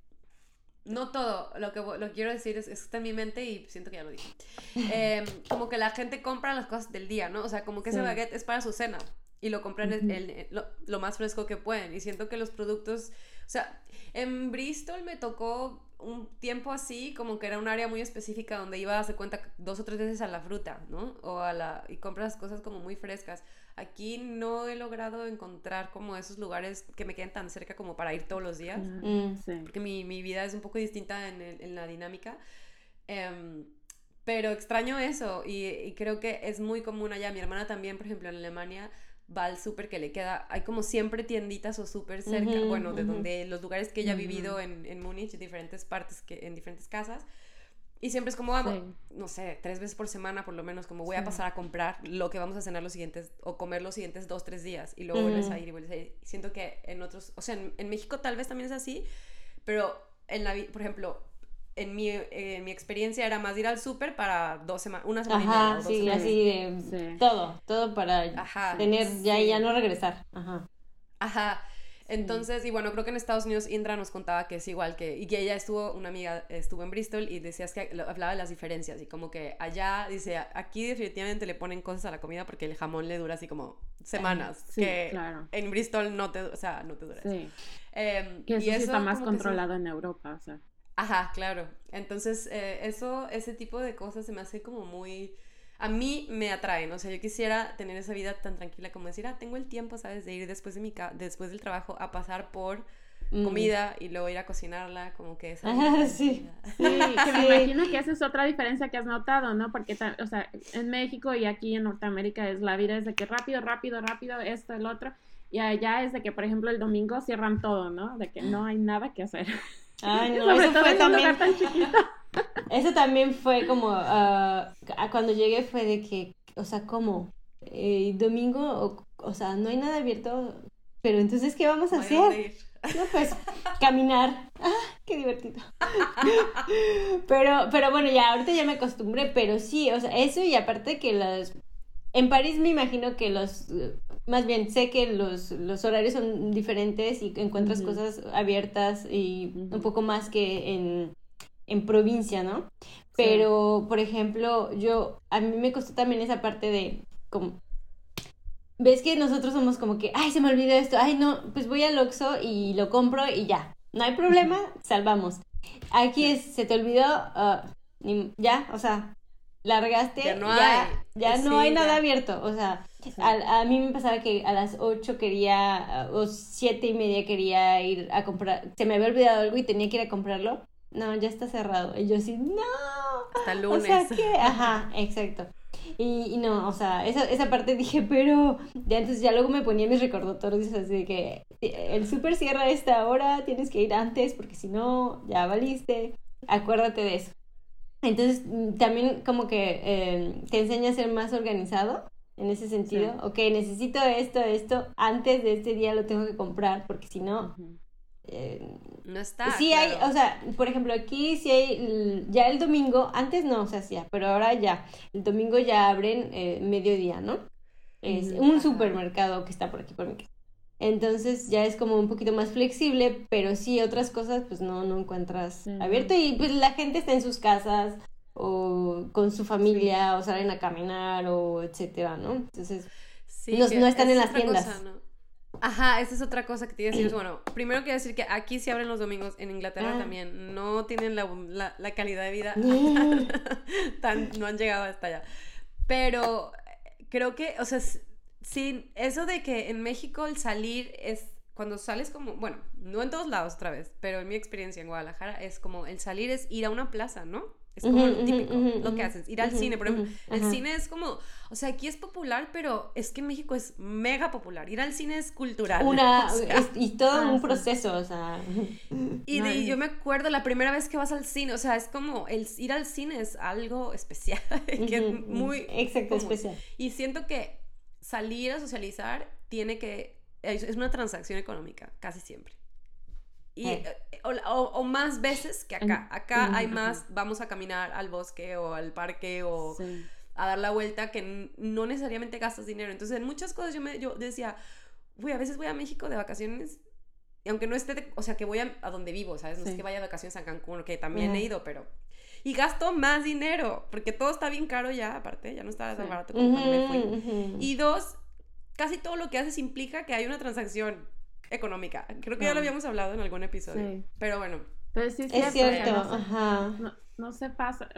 No todo, lo que, lo quiero decir es, es está en mi mente y siento que ya lo dije. Em, como que la gente compra las cosas del día, ¿no? O sea, como que ese Sí. baguette es para su cena y lo compran el- Ujú. el- lo, lo más fresco que pueden. Y siento que los productos, o sea, en Bristol me tocó un tiempo así, como que era un área muy específica donde iba a darse cuenta dos o tres veces a la fruta, ¿no? O a la, y compras cosas como muy frescas. Aquí no he logrado encontrar como esos lugares que me queden tan cerca como para ir todos los días Mm. Sí. porque mi, mi vida es un poco distinta en, el- en la dinámica. Em, pero extraño eso y, creo que es muy común allá. Mi hermana también, por ejemplo, en Alemania va al súper que le queda, hay como siempre tienditas o súper cerca, bueno, de donde los lugares que ella ha vivido en, en Múnich, diferentes partes, que, en diferentes casas. Y siempre es como, vamos, no sé, tres veces por semana por lo menos, como voy a pasar a comprar lo que vamos a cenar los siguientes, o comer los siguientes dos, tres días, y luego vuelves a ir y vuelves a ir. Siento que en otros, o sea, en, en México tal vez también es así, pero en la, por ejemplo, en mi, eh, mi experiencia era más ir al súper para dos semanas, una semana Ajá, y sí, así de todo, todo para tener ya y ya no regresar. Ajá. Ajá. Entonces, y bueno, creo que en Estados Unidos Indra nos contaba que es igual que, y que ella estuvo, una amiga estuvo en Bristol y decías que hablaba de las diferencias y como que allá, dice, aquí definitivamente le ponen cosas a la comida porque el jamón le dura así como semanas, que claro. en Bristol no te, o sea, no te dura. Sí. Em, que eso, sí está más controlado en Europa, o sea. Ajá, claro. Entonces, eh, eso, ese tipo de cosas se me hace como muy... A mí me atraen, o sea, yo quisiera tener esa vida tan tranquila como decir, ah, tengo el tiempo, ¿sabes? De ir después, de mi después del trabajo a pasar por mm. comida y luego ir a cocinarla, como que esa... Ah, sí. sí, que me imagino que esa es otra diferencia que has notado, ¿no? Porque, o sea, en México y aquí en Norteamérica es la vida es de que rápido, rápido, rápido, esto, el otro. Y allá es de que, por ejemplo, el domingo cierran todo, ¿no? De que no hay nada que hacer. Ay, no, eso fue también. Eso también fue como. Uh, cuando llegué fue de que, o sea, ¿cómo? Eh, domingo, o, sea, no hay nada abierto, pero entonces, ¿qué vamos a hacer? No, pues, caminar. ¡Ah, qué divertido! pero, pero bueno, ya, ahorita ya me acostumbré, pero sí, o sea, eso y aparte que los... En París me imagino que los más bien sé que los, los horarios son diferentes y encuentras cosas abiertas y un poco más que en, en provincia, ¿no? Pero, por ejemplo, yo, a mí me costó también esa parte de, como, ves que nosotros somos como que, ay, se me olvidó esto, ay, no, pues voy al Oxxo y lo compro y ya, no hay problema, salvamos. Aquí es, se te olvidó, ah, ya, o sea, largaste, ya no hay, ya no hay nada abierto, o sea, a, mí me pasaba que a las 8 quería, o siete y media quería ir a comprar, se me había olvidado algo y tenía que ir a comprarlo. No, ya está cerrado. Y yo así, no. Hasta lunes. O sea que, ajá, exacto. Y, no, o sea, esa, esa parte dije, pero ya entonces ya luego me ponía mis recordatorios así de que el súper cierra a esta hora, tienes que ir antes porque si no, ya valiste. Acuérdate de eso. Entonces, mm, también como que eh, te enseña a ser más organizado en ese sentido. Ok, necesito esto, esto, antes de este día lo tengo que comprar, porque si no... Eh, no está. Sí hay, o sea, por ejemplo, aquí sí hay, ya el domingo, antes no se hacía, pero ahora ya, el domingo ya abren eh, mediodía, ¿no? Es un supermercado que está por aquí por mi casa. Entonces ya es como un poquito más flexible, pero sí otras cosas pues no, no encuentras abierto y pues la gente está en sus casas o con su familia o salen a caminar o etcétera, ¿no? Entonces no, están en las tiendas. Ajá, esa es otra cosa que te iba a decir. Bueno, primero quiero decir que aquí sí abren los domingos, en Inglaterra ah. también. No tienen la, la, calidad de vida, tan, no han llegado hasta allá. Pero creo que, o sea, sí, eso de que en México el salir es cuando sales como, bueno, no en todos lados otra vez, pero en mi experiencia en Guadalajara es como el salir es ir a una plaza, ¿no? Es como lo típico, lo que haces, ir al cine, por ejemplo. El cine es como, o sea, aquí es popular, pero es que en México es mega popular. Ir al cine es cultural. Una, y todo un proceso, o sea. Y, yo me acuerdo la primera vez que vas al cine, o sea, es como, el ir al cine es algo especial, que es muy... Exacto, especial. Y siento que salir a socializar tiene que, es una transacción económica, casi siempre. Y, eh, o, más veces que acá. Acá hay más, vamos a caminar al bosque o al parque o a dar la vuelta que no necesariamente gastas dinero. Entonces, en muchas cosas yo, me, yo decía, uy, a veces voy a México de vacaciones y aunque no esté, o sea, que voy a, donde vivo, ¿sabes? No es que vaya de vacaciones a Cancún, que también he ido, pero... Y gasto más dinero, porque todo está bien caro ya, aparte, ya no está tan barato como cuando me fui. Y dos, casi todo lo que haces implica que hay una transacción económica. Creo que ya lo habíamos hablado en algún episodio. Pero bueno. Pues sí, es cierto. Ajá. No, se pasa.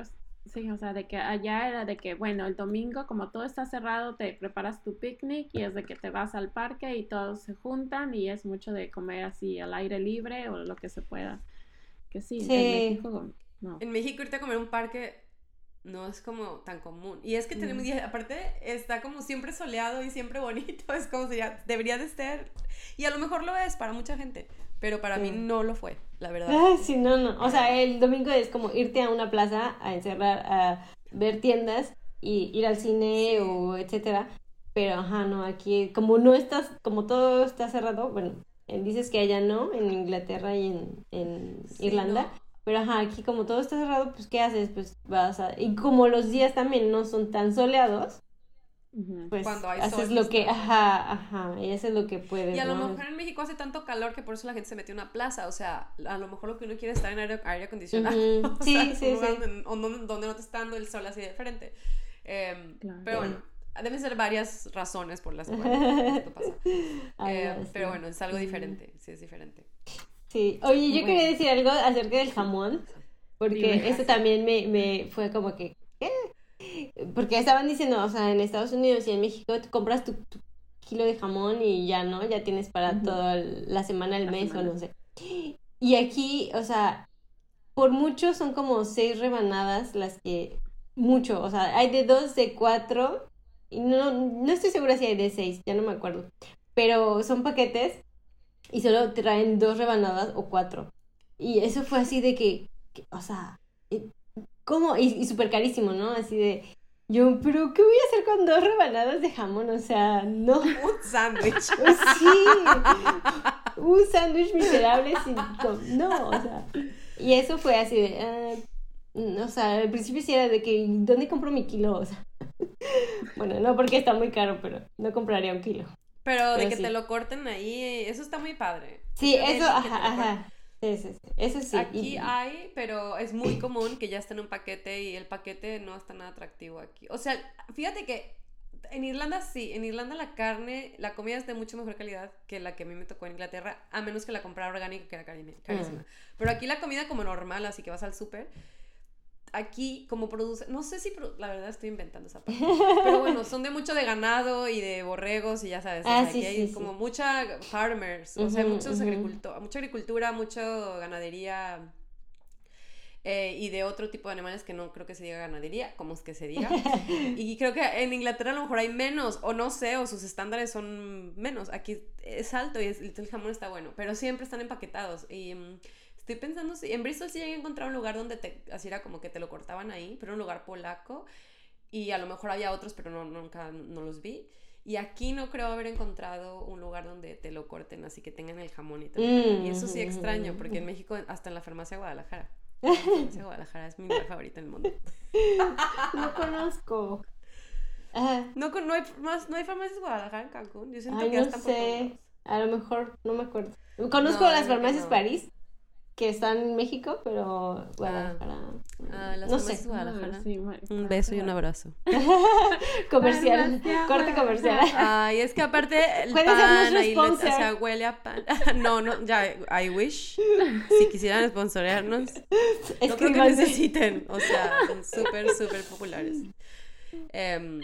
Sí, o sea, de que allá era de que, bueno, el domingo, como todo está cerrado, te preparas tu picnic y es de que te vas al parque y todos se juntan y es mucho de comer así al aire libre o lo que se pueda. Que sí, en México, En México irte a comer un parque no es como tan común. Y es que tenemos, y aparte está como siempre soleado y siempre bonito, es como sería, debería de ser, y a lo mejor lo es para mucha gente, pero para mí no lo fue, la verdad. Ah, sí, no, no, o sea, el domingo es como irte a una plaza a encerrar, a ver tiendas y ir al cine o etcétera, pero ajá, no, aquí como no estás, como todo está cerrado, bueno, dices que allá no, en Inglaterra y en, en Sí, Irlanda. no. Pero ajá, aquí como todo está cerrado, pues ¿qué haces? Pues vas a... Y como los días también no son tan soleados, pues Cuando hay haces sol, lo que... Ajá, ajá, y haces lo que puedes, Y a lo mejor en México hace tanto calor que por eso la gente se metió en una plaza. O sea, a lo mejor lo que uno quiere es estar en aire, aire acondicionado. O Sí, sea, sí, un lugar sí. Donde, o donde- donde no te está dando el sol así de frente. Em, Claro. Pero bueno, deben ser varias razones por las cuales esto pasa. Ay, Em, pero bueno, es algo diferente. Sí, es diferente. Sí, oye, yo quería decir algo acerca del jamón, porque esto también me, me fue como que, ¿qué? Porque estaban diciendo, o sea, en Estados Unidos y en México compras tu, tu kilo de jamón y ya, ¿no? Ya tienes para toda la semana, el La mes semana. o no sé. Y aquí, o sea, por mucho son como seis rebanadas las que, mucho, o sea, hay de dos, de cuatro, y no, no estoy segura si hay de seis, ya no me acuerdo, pero son paquetes y solo traen dos rebanadas o cuatro. Y eso fue así de que, que, o sea, eh, ¿cómo? Y, y súper carísimo, ¿no? Así de, yo, pero ¿qué voy a hacer con dos rebanadas de jamón? O sea, no. Un sándwich. Sí, un sándwich miserable sin... No, o sea... Y eso fue así de... mm, o sea, al principio sí era de que, ¿dónde compro mi kilo? O sea, bueno, no porque está muy caro, pero no compraría un kilo. Pero de que sí. te lo corten ahí, eso está muy padre. Sí, eso, ajá, ajá. Sí, sí, sí. Eso sí. Aquí y- hay, pero es muy común que ya esté en un paquete y el paquete no está nada atractivo aquí. O sea, fíjate que en Irlanda sí, en Irlanda la carne, la comida es de mucho mejor calidad que la que a mí me tocó en Inglaterra, a menos que la comprara orgánica que era carísima. Mm. Pero aquí la comida como normal, así que vas al súper, aquí como produce, no sé si, produ- la verdad estoy inventando esa parte, pero bueno, son de mucho de ganado y de borregos y ya sabes, o Ah, sea, sí, aquí hay sí, sí. como mucha farmers, o sea, muchos ujú. agriculto- mucha agricultura, mucha ganadería eh, y de otro tipo de animales que no creo que se diga ganadería, como es que se diga. y creo que en Inglaterra a lo mejor hay menos, o no sé, o sus estándares son menos. Aquí es alto y es- el jamón está bueno, pero siempre están empaquetados. Y mm, estoy pensando si en Bristol sí llegué a encontrar un lugar donde te, así era como que te lo cortaban ahí, pero un lugar polaco. Y a lo mejor había otros, pero no, nunca no los vi. Y aquí no creo haber encontrado un lugar donde te lo corten, así que tengan el jamón y corten. Y eso sí extraño, porque en México, hasta en la farmacia Guadalajara. La farmacia Guadalajara es mi lugar favorito en el mundo. No conozco. Ajá. No, no, hay, más, no hay farmacias Guadalajara en Cancún. Yo siento Ay, que no por todos sé. lados. A lo mejor, no me acuerdo. Conozco No, las farmacias no. París, que están en México, pero Guadalajara. Ah, las no sé. Guadalajara. Sí, Un beso y un abrazo. Comercial. Corte comercial. Ay, es que aparte el pan ahí, le- o sea, huele a pan. No, no, ya, I wish. Si quisieran sponsorearnos. No creo que necesiten, o sea, son súper, súper populares. Em,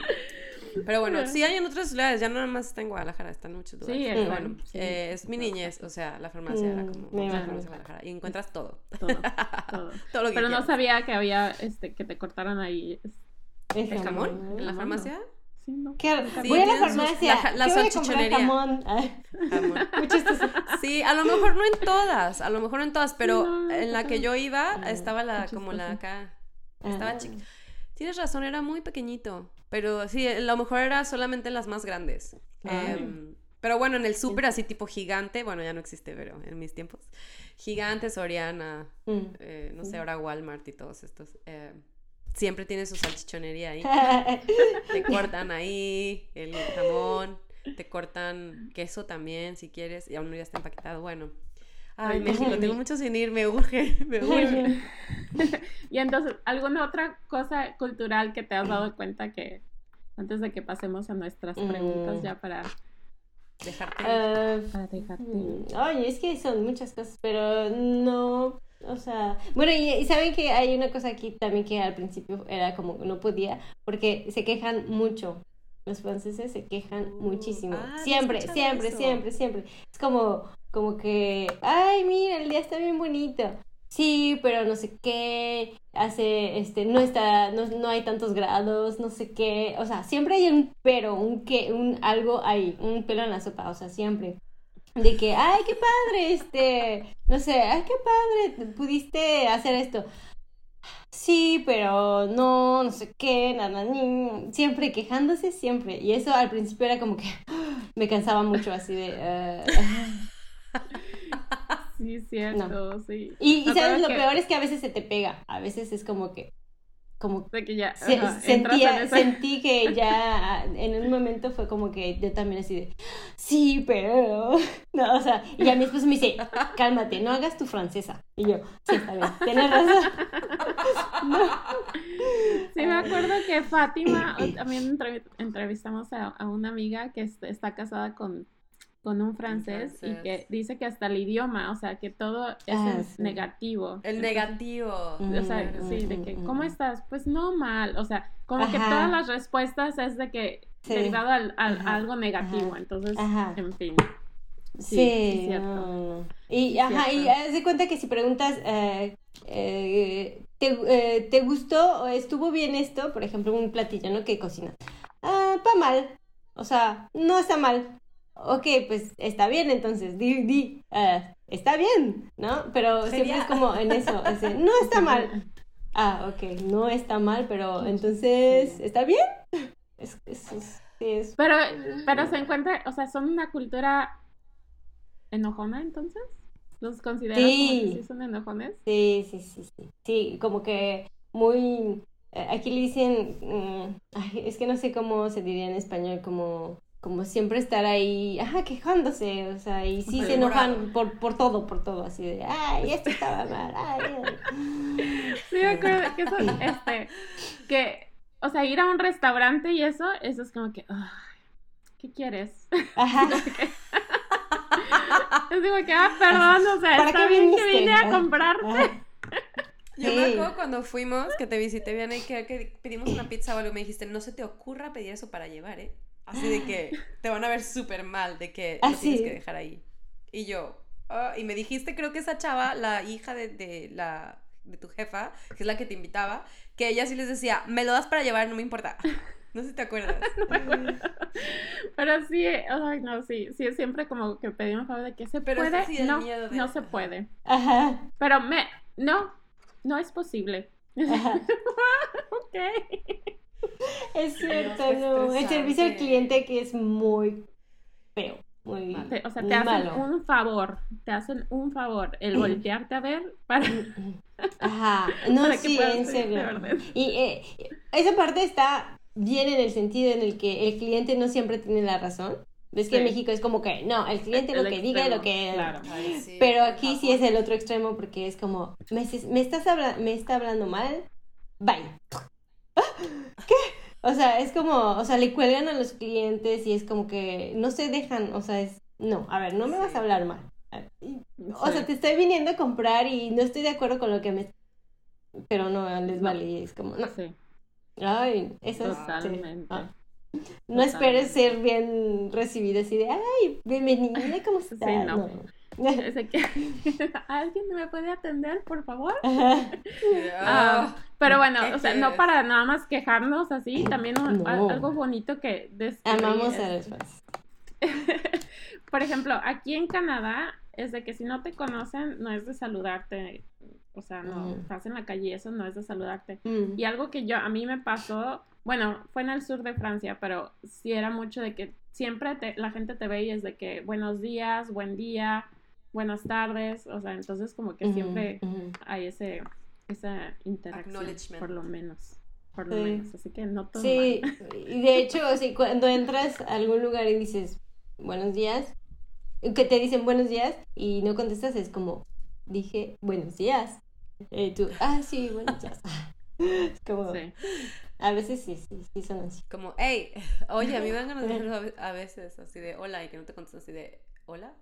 pero bueno, sí hay en otras ciudades, ya no nada más está en Guadalajara, está en muchos lugares. Sí, pero bueno, sí. eh, es mi niñez, o sea, la farmacia era Mm, como me la farmacia de Guadalajara y encuentras todo, todo, todo. todo lo que Pero no sabía que había, este, que te cortaron ahí. ¿El jamón? ¿En la No, farmacia? Sí, no. ¿Qué? Sí, voy a la sus- farmacia. la la ¿Qué voy a comprar salchichonería. jamón? Sí, a lo mejor no en todas, a lo mejor no en todas, pero No, en la que yo iba estaba la, como la acá, estaba Ah. chica. Tienes razón, era muy pequeñito, pero sí, a lo mejor era solamente en las más grandes. Em, pero bueno, en el súper así tipo gigante, bueno, ya no existe, pero en mis tiempos, gigante, Soriana, Mm. eh, no sé, ahora Walmart y todos estos, eh, siempre tiene su salchichonería ahí. Te cortan ahí el jamón, te cortan queso también si quieres, y aún no ya está empaquetado. Bueno. Ay, México, tengo mucho sin ir, me urge, me urge. Y entonces, ¿alguna otra cosa cultural que te has dado cuenta que antes de que pasemos a nuestras preguntas Mm. ya para, Dejarte. Ah, para dejarte? Mm, Oye, es que son muchas cosas, pero no, o sea, bueno, y, y saben que hay una cosa aquí también que al principio era como no podía, porque se quejan mucho. Los franceses se quejan Uh, muchísimo. ah, siempre, siempre, eso. siempre, siempre. Es como, como que, ay, mira, el día está bien bonito. sí, pero no sé qué, hace, este, no está, no, no hay tantos grados, no sé qué, o sea, siempre hay un pero, un que, un algo ahí, un pelo en la sopa, o sea, siempre. De que, ay, qué padre, este, no sé, ay, qué padre, pudiste hacer esto. Sí, pero no, no sé qué, nada, ni, siempre quejándose, siempre. Y eso al principio era como que me cansaba mucho así de... eh, Sí, cierto, sí. Y, sabes, lo que- peor es que a veces se te pega. A veces es como que. Como De que ya se- ajá, entras sentía, esa- sentí que ya en un momento fue como que yo también así de. Sí, pero. No, o sea, y ya mi esposo me dice: Cálmate, no hagas tu francesa. Y yo, sí, está bien, tienes razón. Sí, me acuerdo que Fátima, también entrev- entrevistamos a, a una amiga que est- está casada con, con un francés, y que dice que hasta el idioma, o sea, que todo es Ah, sí. negativo. El negativo. O sea, Mm, sí, mm, de mm, que, mm, ¿cómo mm. estás? Pues no mal, o sea, como que todas las respuestas es de que Sí. derivado al, a algo negativo, Ajá. entonces, Ajá. en fin. Sí, Sí, sí, cierto. Y, ajá, y haz de cuenta que si preguntas, eh, eh, ¿te, eh, ¿te gustó o estuvo bien esto? Por ejemplo, un platillo, ¿no? Que cocina. Ah, pa mal. O sea, no está mal. Ok, pues está bien, entonces, di, di, ah, está bien, ¿no? Pero siempre es como en eso, es no está mal. Ah, ok, no está mal, pero entonces, ¿está bien? Es, es, es- Pero, pero se encuentra, o sea, son una cultura enojona, entonces. ¿Los consideras Sí. como que sí son enojones? Sí, sí, sí, sí. Sí, como que muy... eh, Aquí le dicen... mm, ay, es que no sé cómo se diría en español, como... Como siempre estar ahí, ajá, quejándose, o sea, y sí se enojan por, por todo, por todo, así de, ay, esto estaba mal, ay, ay". Sí, me acuerdo que eso, este, que, o sea, ir a un restaurante y eso, eso es como que, ay, ¿qué quieres? Ajá, Es como que, ah, perdón, o sea, ¿Para está qué bien que vine a comprarte. ajá. Yo Sí. me acuerdo cuando fuimos, que te visité bien y que, que pedimos una pizza o algo, me dijiste, no se te ocurra pedir eso para llevar, ¿eh? Así de que te van a ver súper mal, de que ¿Ah, lo tienes sí? que dejar ahí. Y yo, ah, y me dijiste, creo que esa chava, la hija de, de la de tu jefa, que es la que te invitaba, que ella sí les decía, me lo das para llevar, no me importa. No sé si te acuerdas. Pero sí, ay, no, sí, sí, es siempre como que pedimos favor de que se Pero puede, sí no, miedo de- no se puede. Ajá, Pero me, no, no es posible. ajá. ok. Es cierto, no. El servicio al cliente que es muy feo, muy, Te- o sea, te hacen malo. un favor, te hacen un favor, el voltearte a ver para... Ajá, no, Para sí, en serio. Y eh, esa parte está bien en el sentido en el que el cliente no siempre tiene la razón. Ves que en. México es como que, no, el cliente lo El que diga y lo extremo, que... claro. Ay, sí, Pero aquí sí es el otro extremo porque es como, me, me estás habla- me está hablando mal, bye. ¿Qué? O sea, es como, o sea, le cuelgan a los clientes y es como que no se dejan, o sea, es, no, a ver, no me vas a hablar mal. O Sí. sea, te estoy viniendo a comprar y no estoy de acuerdo con lo que me... Pero no, les vale, y es como, no. Sí, Ay, eso es... Ah. No esperes ser bien recibido así de, ay, bienvenida, ¿cómo estás? Sí, no. No. ¿Alguien me puede atender, por favor? Ajá. Ah, pero bueno, ¿Qué o sea, no para nada más quejarnos así, también un- No. al- algo bonito que descubrí Amamos es-. Por ejemplo, aquí en Canadá es de que si no te conocen, no es de saludarte. O sea, no, Ujú. estás en la calle y eso no es de saludarte. Mm. Y algo que yo, a mí me pasó, bueno, fue en el sur de Francia, pero sí era mucho de que siempre te- la gente te ve y es de que buenos días, buen día, buenas tardes. O sea, entonces como que siempre hay ese, esa interacción, Acknowledgement. por lo menos. Por lo Sí. menos. Así que no todo Sí, mal. y de hecho, sí, cuando entras a algún lugar y dices buenos días, que te dicen buenos días y no contestas, es como, dije buenos días. Y tú, ah, sí, buenos días. Es como, Sí. a veces sí, sí, sí son así. Como, hey, oye, a mí me hacerlo a ve- a veces así de hola y que no te contestas así de hola.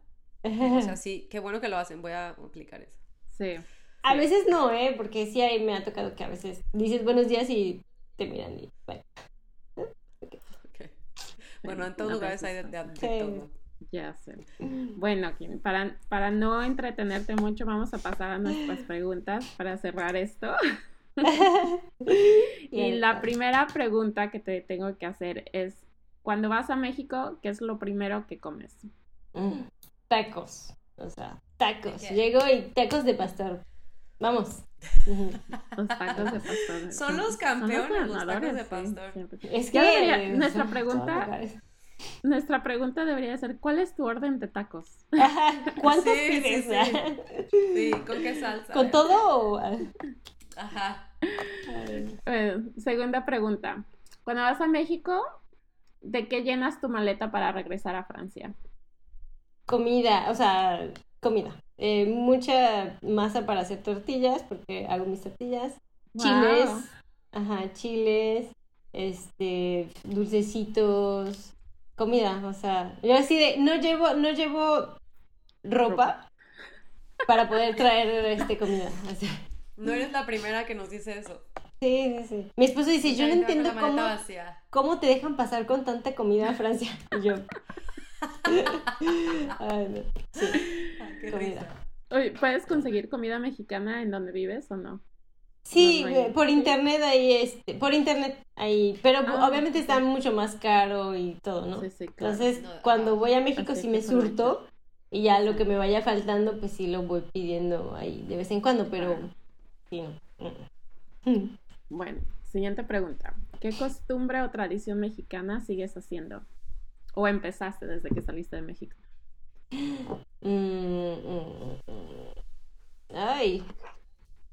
O sea, sí, qué bueno que lo hacen, voy a aplicar eso. Sí. A veces no, ¿eh? Porque sí ahí me ha tocado que a veces dices buenos días y te miran y bye. Ok. Bueno, en todos a lugares hay de, de- de Sí. todo. Ya sé. Bueno, Kim, para, para no entretenerte mucho, vamos a pasar a nuestras preguntas para cerrar esto. y la primera pregunta que te tengo que hacer es, cuando vas a México, ¿qué es lo primero que comes? Mm, tacos, o sea, tacos. Llego y tacos de pastor. Vamos. Los tacos de pastor. Son los campeones los, tacos de pastor. es que nuestra pregunta nuestra pregunta debería ser ¿cuál es tu orden de tacos? ¿Cuántos pides? Sí, ¿con qué salsa? ¿Con todo? Ajá. segunda pregunta. Cuando vas a México, ¿de qué llenas tu maleta para regresar a Francia? Comida, o sea, comida. Eh, mucha masa para hacer tortillas, porque hago mis tortillas. Chiles, ajá, chiles, este, dulcecitos, comida, o sea, yo así de, no llevo, no llevo ropa para poder traer este comida. No eres la primera que nos dice eso. Sí, sí, sí. Mi esposo dice, yo no entiendo cómo, cómo te dejan pasar con tanta comida a Francia. Y yo... Ay, Sí. qué comida. Oye, ¿puedes conseguir comida mexicana en donde vives o no? Sí, por internet ahí, este, por internet ahí, pero ah, obviamente está mucho más caro y todo, ¿no? Sí, sí, claro. Entonces, cuando voy a México sí me surto y ya lo que me vaya faltando, pues sí lo voy pidiendo ahí de vez en cuando, pero sí, no. Bueno, siguiente pregunta. ¿Qué costumbre o tradición mexicana sigues haciendo? ¿O empezaste desde que saliste de México? Mm, mm, mm, Ay.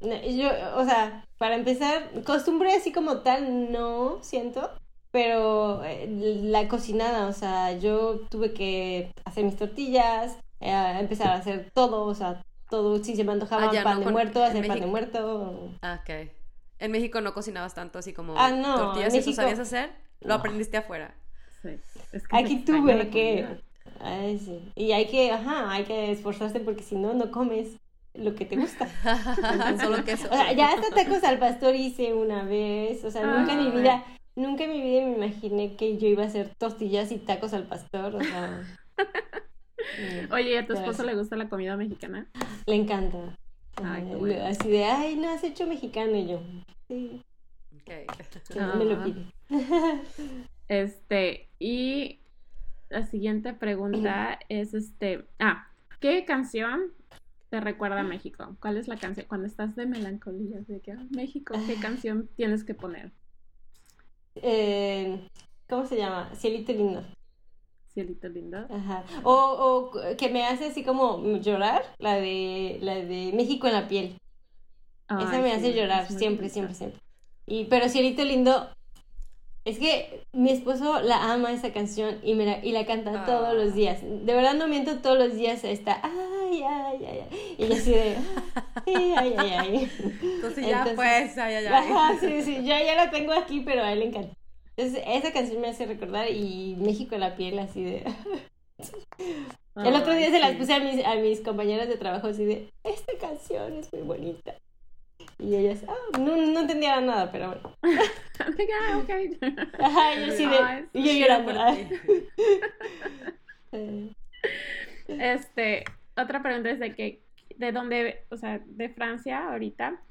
Yo, o sea, para empezar, costumbre así como tal no siento, pero eh, la cocinada, o sea, yo tuve que hacer mis tortillas, eh, empezar a hacer todo, o sea, todo, si se me antojaba ah, pan de muerto, hacer pan de muerto. Ah, ok. En México no cocinabas tanto así como ah, no, tortillas, México... ¿eso sabías hacer? Lo aprendiste afuera. Sí. Aquí tuve que... Ay, sí. Y hay que, ajá, hay que esforzarse porque si no, no comes lo que te gusta. Solo queso. O sea, ya hasta tacos al pastor hice una vez. O sea, nunca en mi vida, nunca en mi vida me imaginé que yo iba a hacer tortillas y tacos al pastor. O sea. Oye, ¿a tu esposo le gusta la comida mexicana? Le encanta. Así de, ay, no has hecho mexicano y yo. Sí. Okay. me lo pide. Este, y la siguiente pregunta es este, ah, ¿qué canción te recuerda a México? ¿Cuál es la canción? Cuando estás de melancolía, de que, ah, México, ¿qué canción tienes que poner? Eh, ¿Cómo se llama? Cielito lindo. Cielito lindo. Ajá. O, o que me hace así como llorar, la de, la de México en la piel. Esa me hace llorar, siempre, siempre, siempre. Y, pero Cielito lindo, es que mi esposo la ama esa canción y, me la, y la canta todos los ah. días. De verdad no miento, todos los días está, ay, ay, ay, ay. Y yo así de, ay, ay, ay, ay. Entonces ya pues, ay, ay, ay. sí, sí, yo ya la tengo aquí, pero a él le encanta. Entonces esa canción me hace recordar y México la piel así de... El otro día se las puse a mis, a mis compañeros de trabajo así de, esta canción es muy bonita. Y ellas, ah, no, no entendía nada, pero bueno. ah, ok. Ajá, yo sí de, y yo llorando. este, otra pregunta es de que, de dónde, o sea, de Francia ahorita,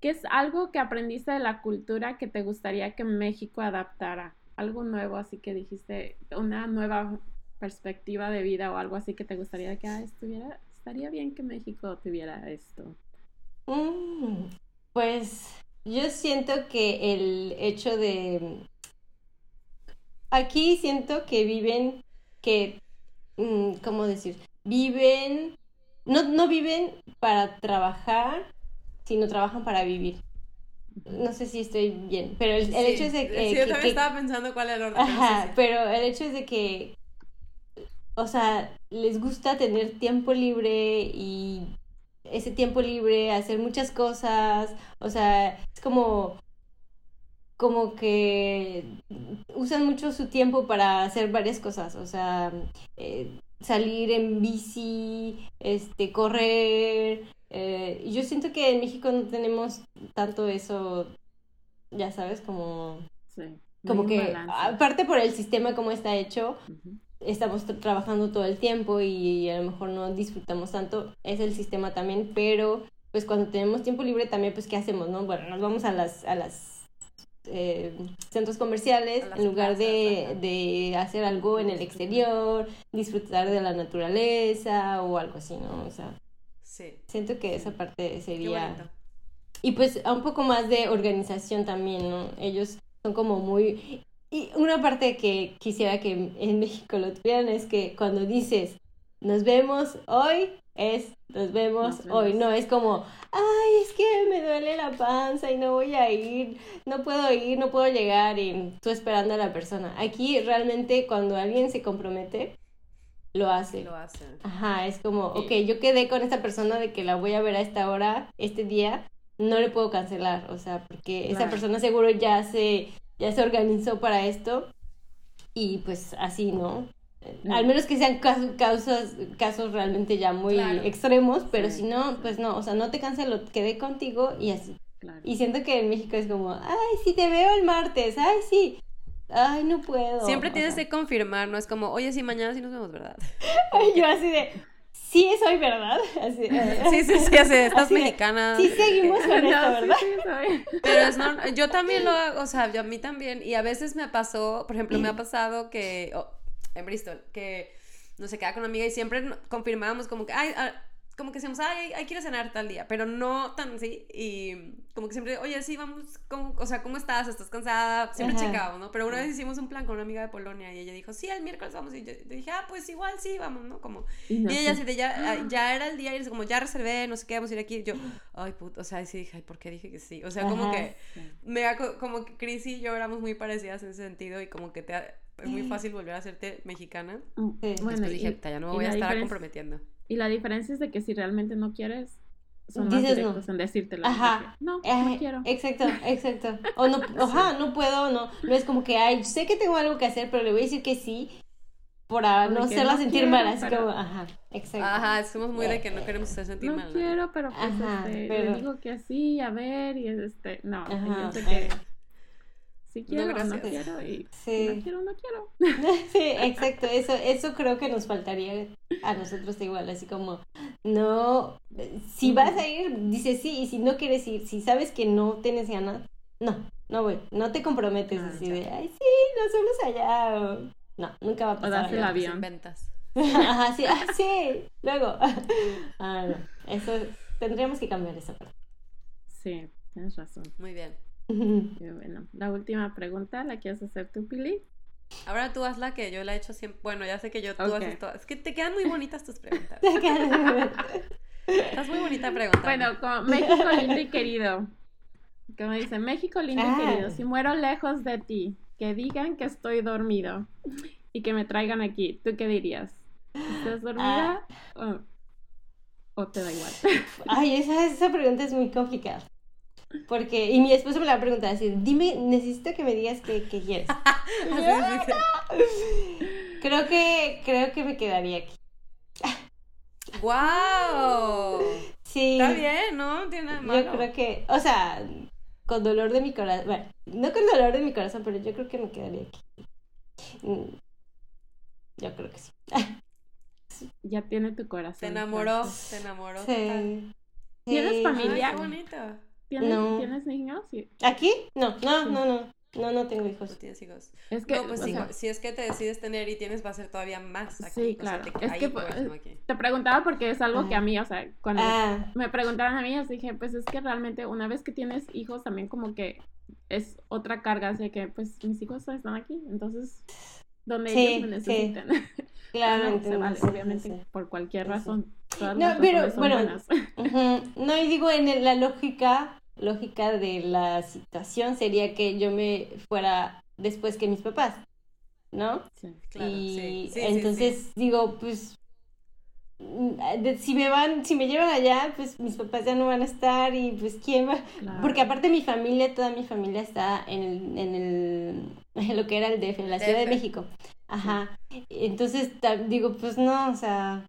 ¿qué es algo que aprendiste de la cultura que te gustaría que México adaptara? Algo nuevo, así que dijiste, una nueva perspectiva de vida o algo así que te gustaría que ah, estuviera, estaría bien que México tuviera esto. Mm, pues yo siento que el hecho de... Aquí siento que viven, que, mm, ¿cómo decir? Viven, no, no viven para trabajar, sino trabajan para vivir. No sé si estoy bien, pero el, hecho es de que... Sí, yo también estaba pensando cuál era el orden. Ajá, pero el hecho es de que, o sea, les gusta tener tiempo libre y ese tiempo libre, hacer muchas cosas, o sea, es como como que usan mucho su tiempo para hacer varias cosas, o sea, eh, salir en bici, este, correr. Eh, yo siento que en México no tenemos tanto eso, ya sabes, como, como que, aparte por el sistema como está hecho, estamos tra- trabajando todo el tiempo y a lo mejor no disfrutamos tanto, es el sistema también, pero pues cuando tenemos tiempo libre también, pues ¿qué hacemos, no? Bueno, nos vamos a las, a las eh, centros comerciales en lugar de, de hacer algo en el exterior, disfrutar de la naturaleza o algo así, ¿no? O sea, Sí. siento que esa parte sería... Y pues a un poco más de organización también, ¿no? Ellos son como muy... Y una parte que quisiera que en México lo tuvieran es que cuando dices, nos vemos hoy, es, nos vemos Nos vemos. hoy. No, es como, ay, es que me duele la panza y no voy a ir, no puedo ir, no puedo llegar y tú esperando a la persona. Aquí realmente cuando alguien se compromete, lo hace. Lo hacen. Ajá, es como, Sí. ok, yo quedé con esta persona de que la voy a ver a esta hora, este día, no le puedo cancelar, o sea, porque esa persona seguro ya se, ya se organizó para esto y pues así, ¿no? Al menos que sean casos, casos, casos realmente ya muy Claro. extremos, pero Sí, si no, pues no, o sea, no te cancelo, quedé contigo y así. Claro. Y siento que en México es como, ay, sí, te veo el martes, ay, sí, ay, no puedo. Siempre o tienes sea. que confirmar, no es como, oye, sí, mañana sí nos vemos, ¿verdad? Yo así de, sí, soy verdad. Así, Sí, sí, sí, así, estás Así de, mexicana. Sí, seguimos con esto, No, sí, ¿verdad? sí, soy. Pero es normal, yo también lo hago, o sea, yo a mí también, y a veces me pasó, por ejemplo, me ha pasado que, oh, en Bristol, que no sé, queda con una amiga y siempre no- confirmábamos como que, ay, ah, como que decíamos, ay, hay que ir a cenar tal día, pero no tan así, y como que siempre, oye, sí, vamos, ¿cómo- o sea, ¿cómo estás? ¿Estás cansada? Siempre Ajá. checábamos, ¿no? Pero una vez hicimos un plan con una amiga de Polonia y ella dijo, sí, el miércoles vamos, y yo dije, ah, pues igual sí, vamos, ¿no? Como, Y no y ella así de ya, ah, ya era el día y dice como ya reservé, no sé qué, vamos a ir aquí. Yo, ay, puto, o sea, y sí dije, ay, ¿por qué dije que sí? O sea, como que, me como que Chris y yo éramos muy parecidas en ese sentido y como que te, es muy fácil volver a hacerte mexicana. Sí. Bueno, Después dije, y, "Ta, ya no me y voy a estar comprometiendo. Y la diferencia es de que si realmente no quieres, son más Dices no. directos en decírtelo. de Ajá. no, Eh, no quiero. Exacto, exacto. O no, ajá, no puedo, no. No es como que, ay, sé que tengo algo que hacer, pero le voy a decir que sí para no hacerla no sentir quiero, mal, así pero- como, ajá, exacto. Ajá, somos muy de que no queremos hacer sentir no mal. nadie. quiero, pero pues Ajá, este, pero- le digo que sí, a ver, y este, no, Ajá, yo sé que. Si quiero o no quiero, y Sí. no quiero, no quiero. Sí, exacto, eso, eso creo que nos faltaría a nosotros igual, así como, no, si vas a ir, dices sí, y si no quieres ir, si sabes que no tienes ganas, no, no voy, no te comprometes Ah, así ya. de, ay, sí, nos vemos allá, o, no, nunca va a O pasar. das el avión. inventas. Ajá, sí, ah, sí, luego, ah, no, eso, tendríamos que cambiar esa parte. Sí, tienes razón. Muy bien. Y bueno, la última pregunta, ¿la quieres hacer tú, Pili? Ahora tú hazla que yo la he hecho siempre. Bueno, ya sé que yo tú Ok. haces todas. Es que te quedan muy bonitas tus preguntas. Estás muy bonita preguntando. Bueno, como México lindo y querido. Como dice, México lindo Ah. y querido, si muero lejos de ti, que digan que estoy dormido y que me traigan aquí, ¿tú qué dirías? ¿Estás dormida Ah. o, o te da igual? Ay, esa, esa pregunta es muy complicada. Porque, y mi esposo me la va a preguntar así, dime, necesito que me digas qué, qué quieres. Dice. Creo que, creo que me quedaría aquí. ¡Guau! Sí. Está bien, ¿no? Tiene nada malo. Yo creo que, o sea, con dolor de mi corazón, bueno, no con dolor de mi corazón, pero yo creo que me quedaría aquí. Mm, Yo creo que sí. Ya tiene tu corazón. Se enamoró, se enamoró. Sí. ¿Tienes Sí. familia? Ay, qué bonito. ¿Tienes, No. ¿Tienes niños? Sí. ¿Aquí? No, no, Sí. no, no. No, no tengo hijos. tienes hijos. Es que, no, pues o sí, sea, si es que te decides tener y tienes, va a ser todavía más aquí. Sí, o sea, claro. te- Es ahí que, por pues, aquí. te preguntaba porque es algo que a mí, o sea, cuando Ah, me preguntaron a mí, yo dije, pues es que realmente una vez que tienes hijos también como que es otra carga, así que pues mis hijos están aquí, entonces donde Sí, ellos me sí. necesiten. claro, no, se entiendo, vale, sí, sí, obviamente sí. por cualquier razón. Todas No, las pero, bueno. No, y digo, en el- la lógica, lógica de la situación sería que yo me fuera después que mis papás, ¿no? Sí. Claro, y sí. Sí, sí, entonces sí. digo, pues mm, si me van, si me llevan allá, pues mis papás ya no van a estar y pues quién va, Claro. porque aparte mi familia, toda mi familia está en el, en el, en lo que era el DF, en la Ciudad de. México. Ajá. Entonces digo, pues no, o sea,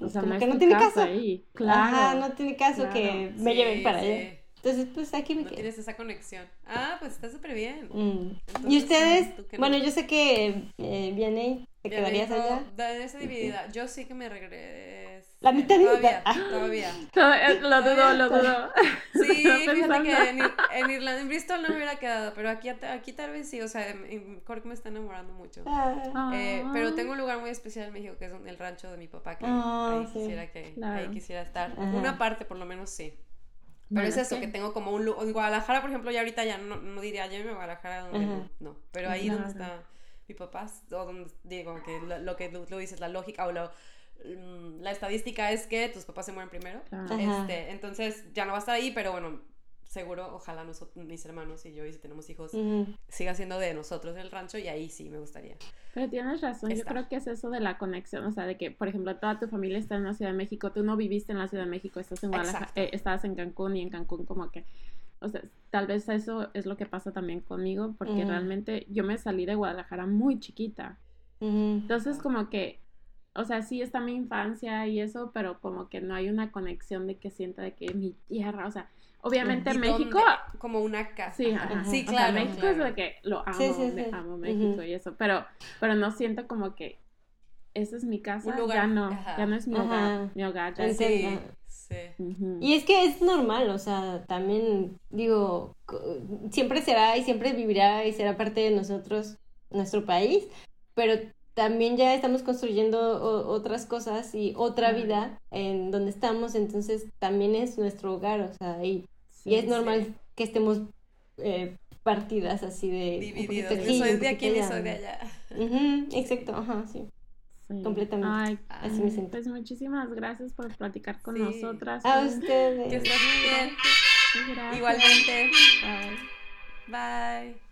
O sea, como no que no tiene casa caso. ahí. Claro. Ajá, no tiene caso claro. que me Sí, lleven para sí. allá. Entonces, pues aquí me No quedo. tienes esa conexión. Ah, pues está súper bien. Mm. Entonces, ¿Y ustedes? Bueno, yo sé que eh, viene ¿Te quedarías dijo, allá? De esa dividida. Yo sí que me regreso. La mitad y Todavía. Ah. todavía. Eh, Lo dudo, lo dudo. Sí, fíjate que en, Ir- en Irlanda, en Bristol no me hubiera quedado, pero aquí, aquí tal vez sí, o sea, en- Cork me está enamorando mucho. Ah, Eh, Ah. pero tengo un lugar muy especial en México que es el rancho de mi papá, que Ah, ahí, sí. quisiera que, Claro. ahí quisiera estar. Ajá. Una parte por lo menos sí. Pero Bueno, es eso, sí. que tengo como un... lu- En Guadalajara, por ejemplo, ya ahorita ya no, no diría, ya me Guadalajara, donde Ajá. no. Pero ahí donde está mi papá, o donde digo que lo, lo que tú, dices, la lógica o lo, mm, la estadística es que tus papás se mueren primero. Ajá. Este, entonces ya no va a estar ahí, pero bueno, seguro, ojalá nosotros, mis hermanos y yo, y si tenemos hijos, siga siendo de nosotros el rancho y ahí sí me gustaría. Pero tienes razón, yo creo que es eso de la conexión, o sea, de que, por ejemplo, toda tu familia está en la Ciudad de México, tú no viviste en la Ciudad de México, estás en Guadalajara, eh, estabas en Cancún y en Cancún como que, o sea, tal vez eso es lo que pasa también conmigo, porque realmente yo me salí de Guadalajara muy chiquita, entonces como que, o sea, sí está mi infancia y eso, pero como que no hay una conexión de que sienta de que mi tierra, o sea, obviamente ¿Y México... dónde? Como una casa. Sí, Ajá. ajá. sí, O sea, claro. México claro. es de que lo amo, Sí, sí, me sí. amo México y eso, pero, pero no siento como que esa es mi casa, lugar, ya no, ajá. ya no es mi Ajá. hogar, mi hogar ya es- Sí. Y es que es normal, o sea, también digo, siempre será y siempre vivirá y será parte de nosotros, nuestro país, pero también ya estamos construyendo otras cosas y otra vida en donde estamos, entonces también es nuestro hogar, o sea, y, Sí, y es sí. normal que estemos eh, partidas así de... Divididos. Yo aquí, soy de aquí y soy de allá. Ujú, exacto, ajá, sí. sí. completamente. Ay, Así me siento. pues muchísimas gracias por platicar con Sí. nosotras. A Fue- Que ustedes. estés muy bien. Gracias. Igualmente. Bye. Bye.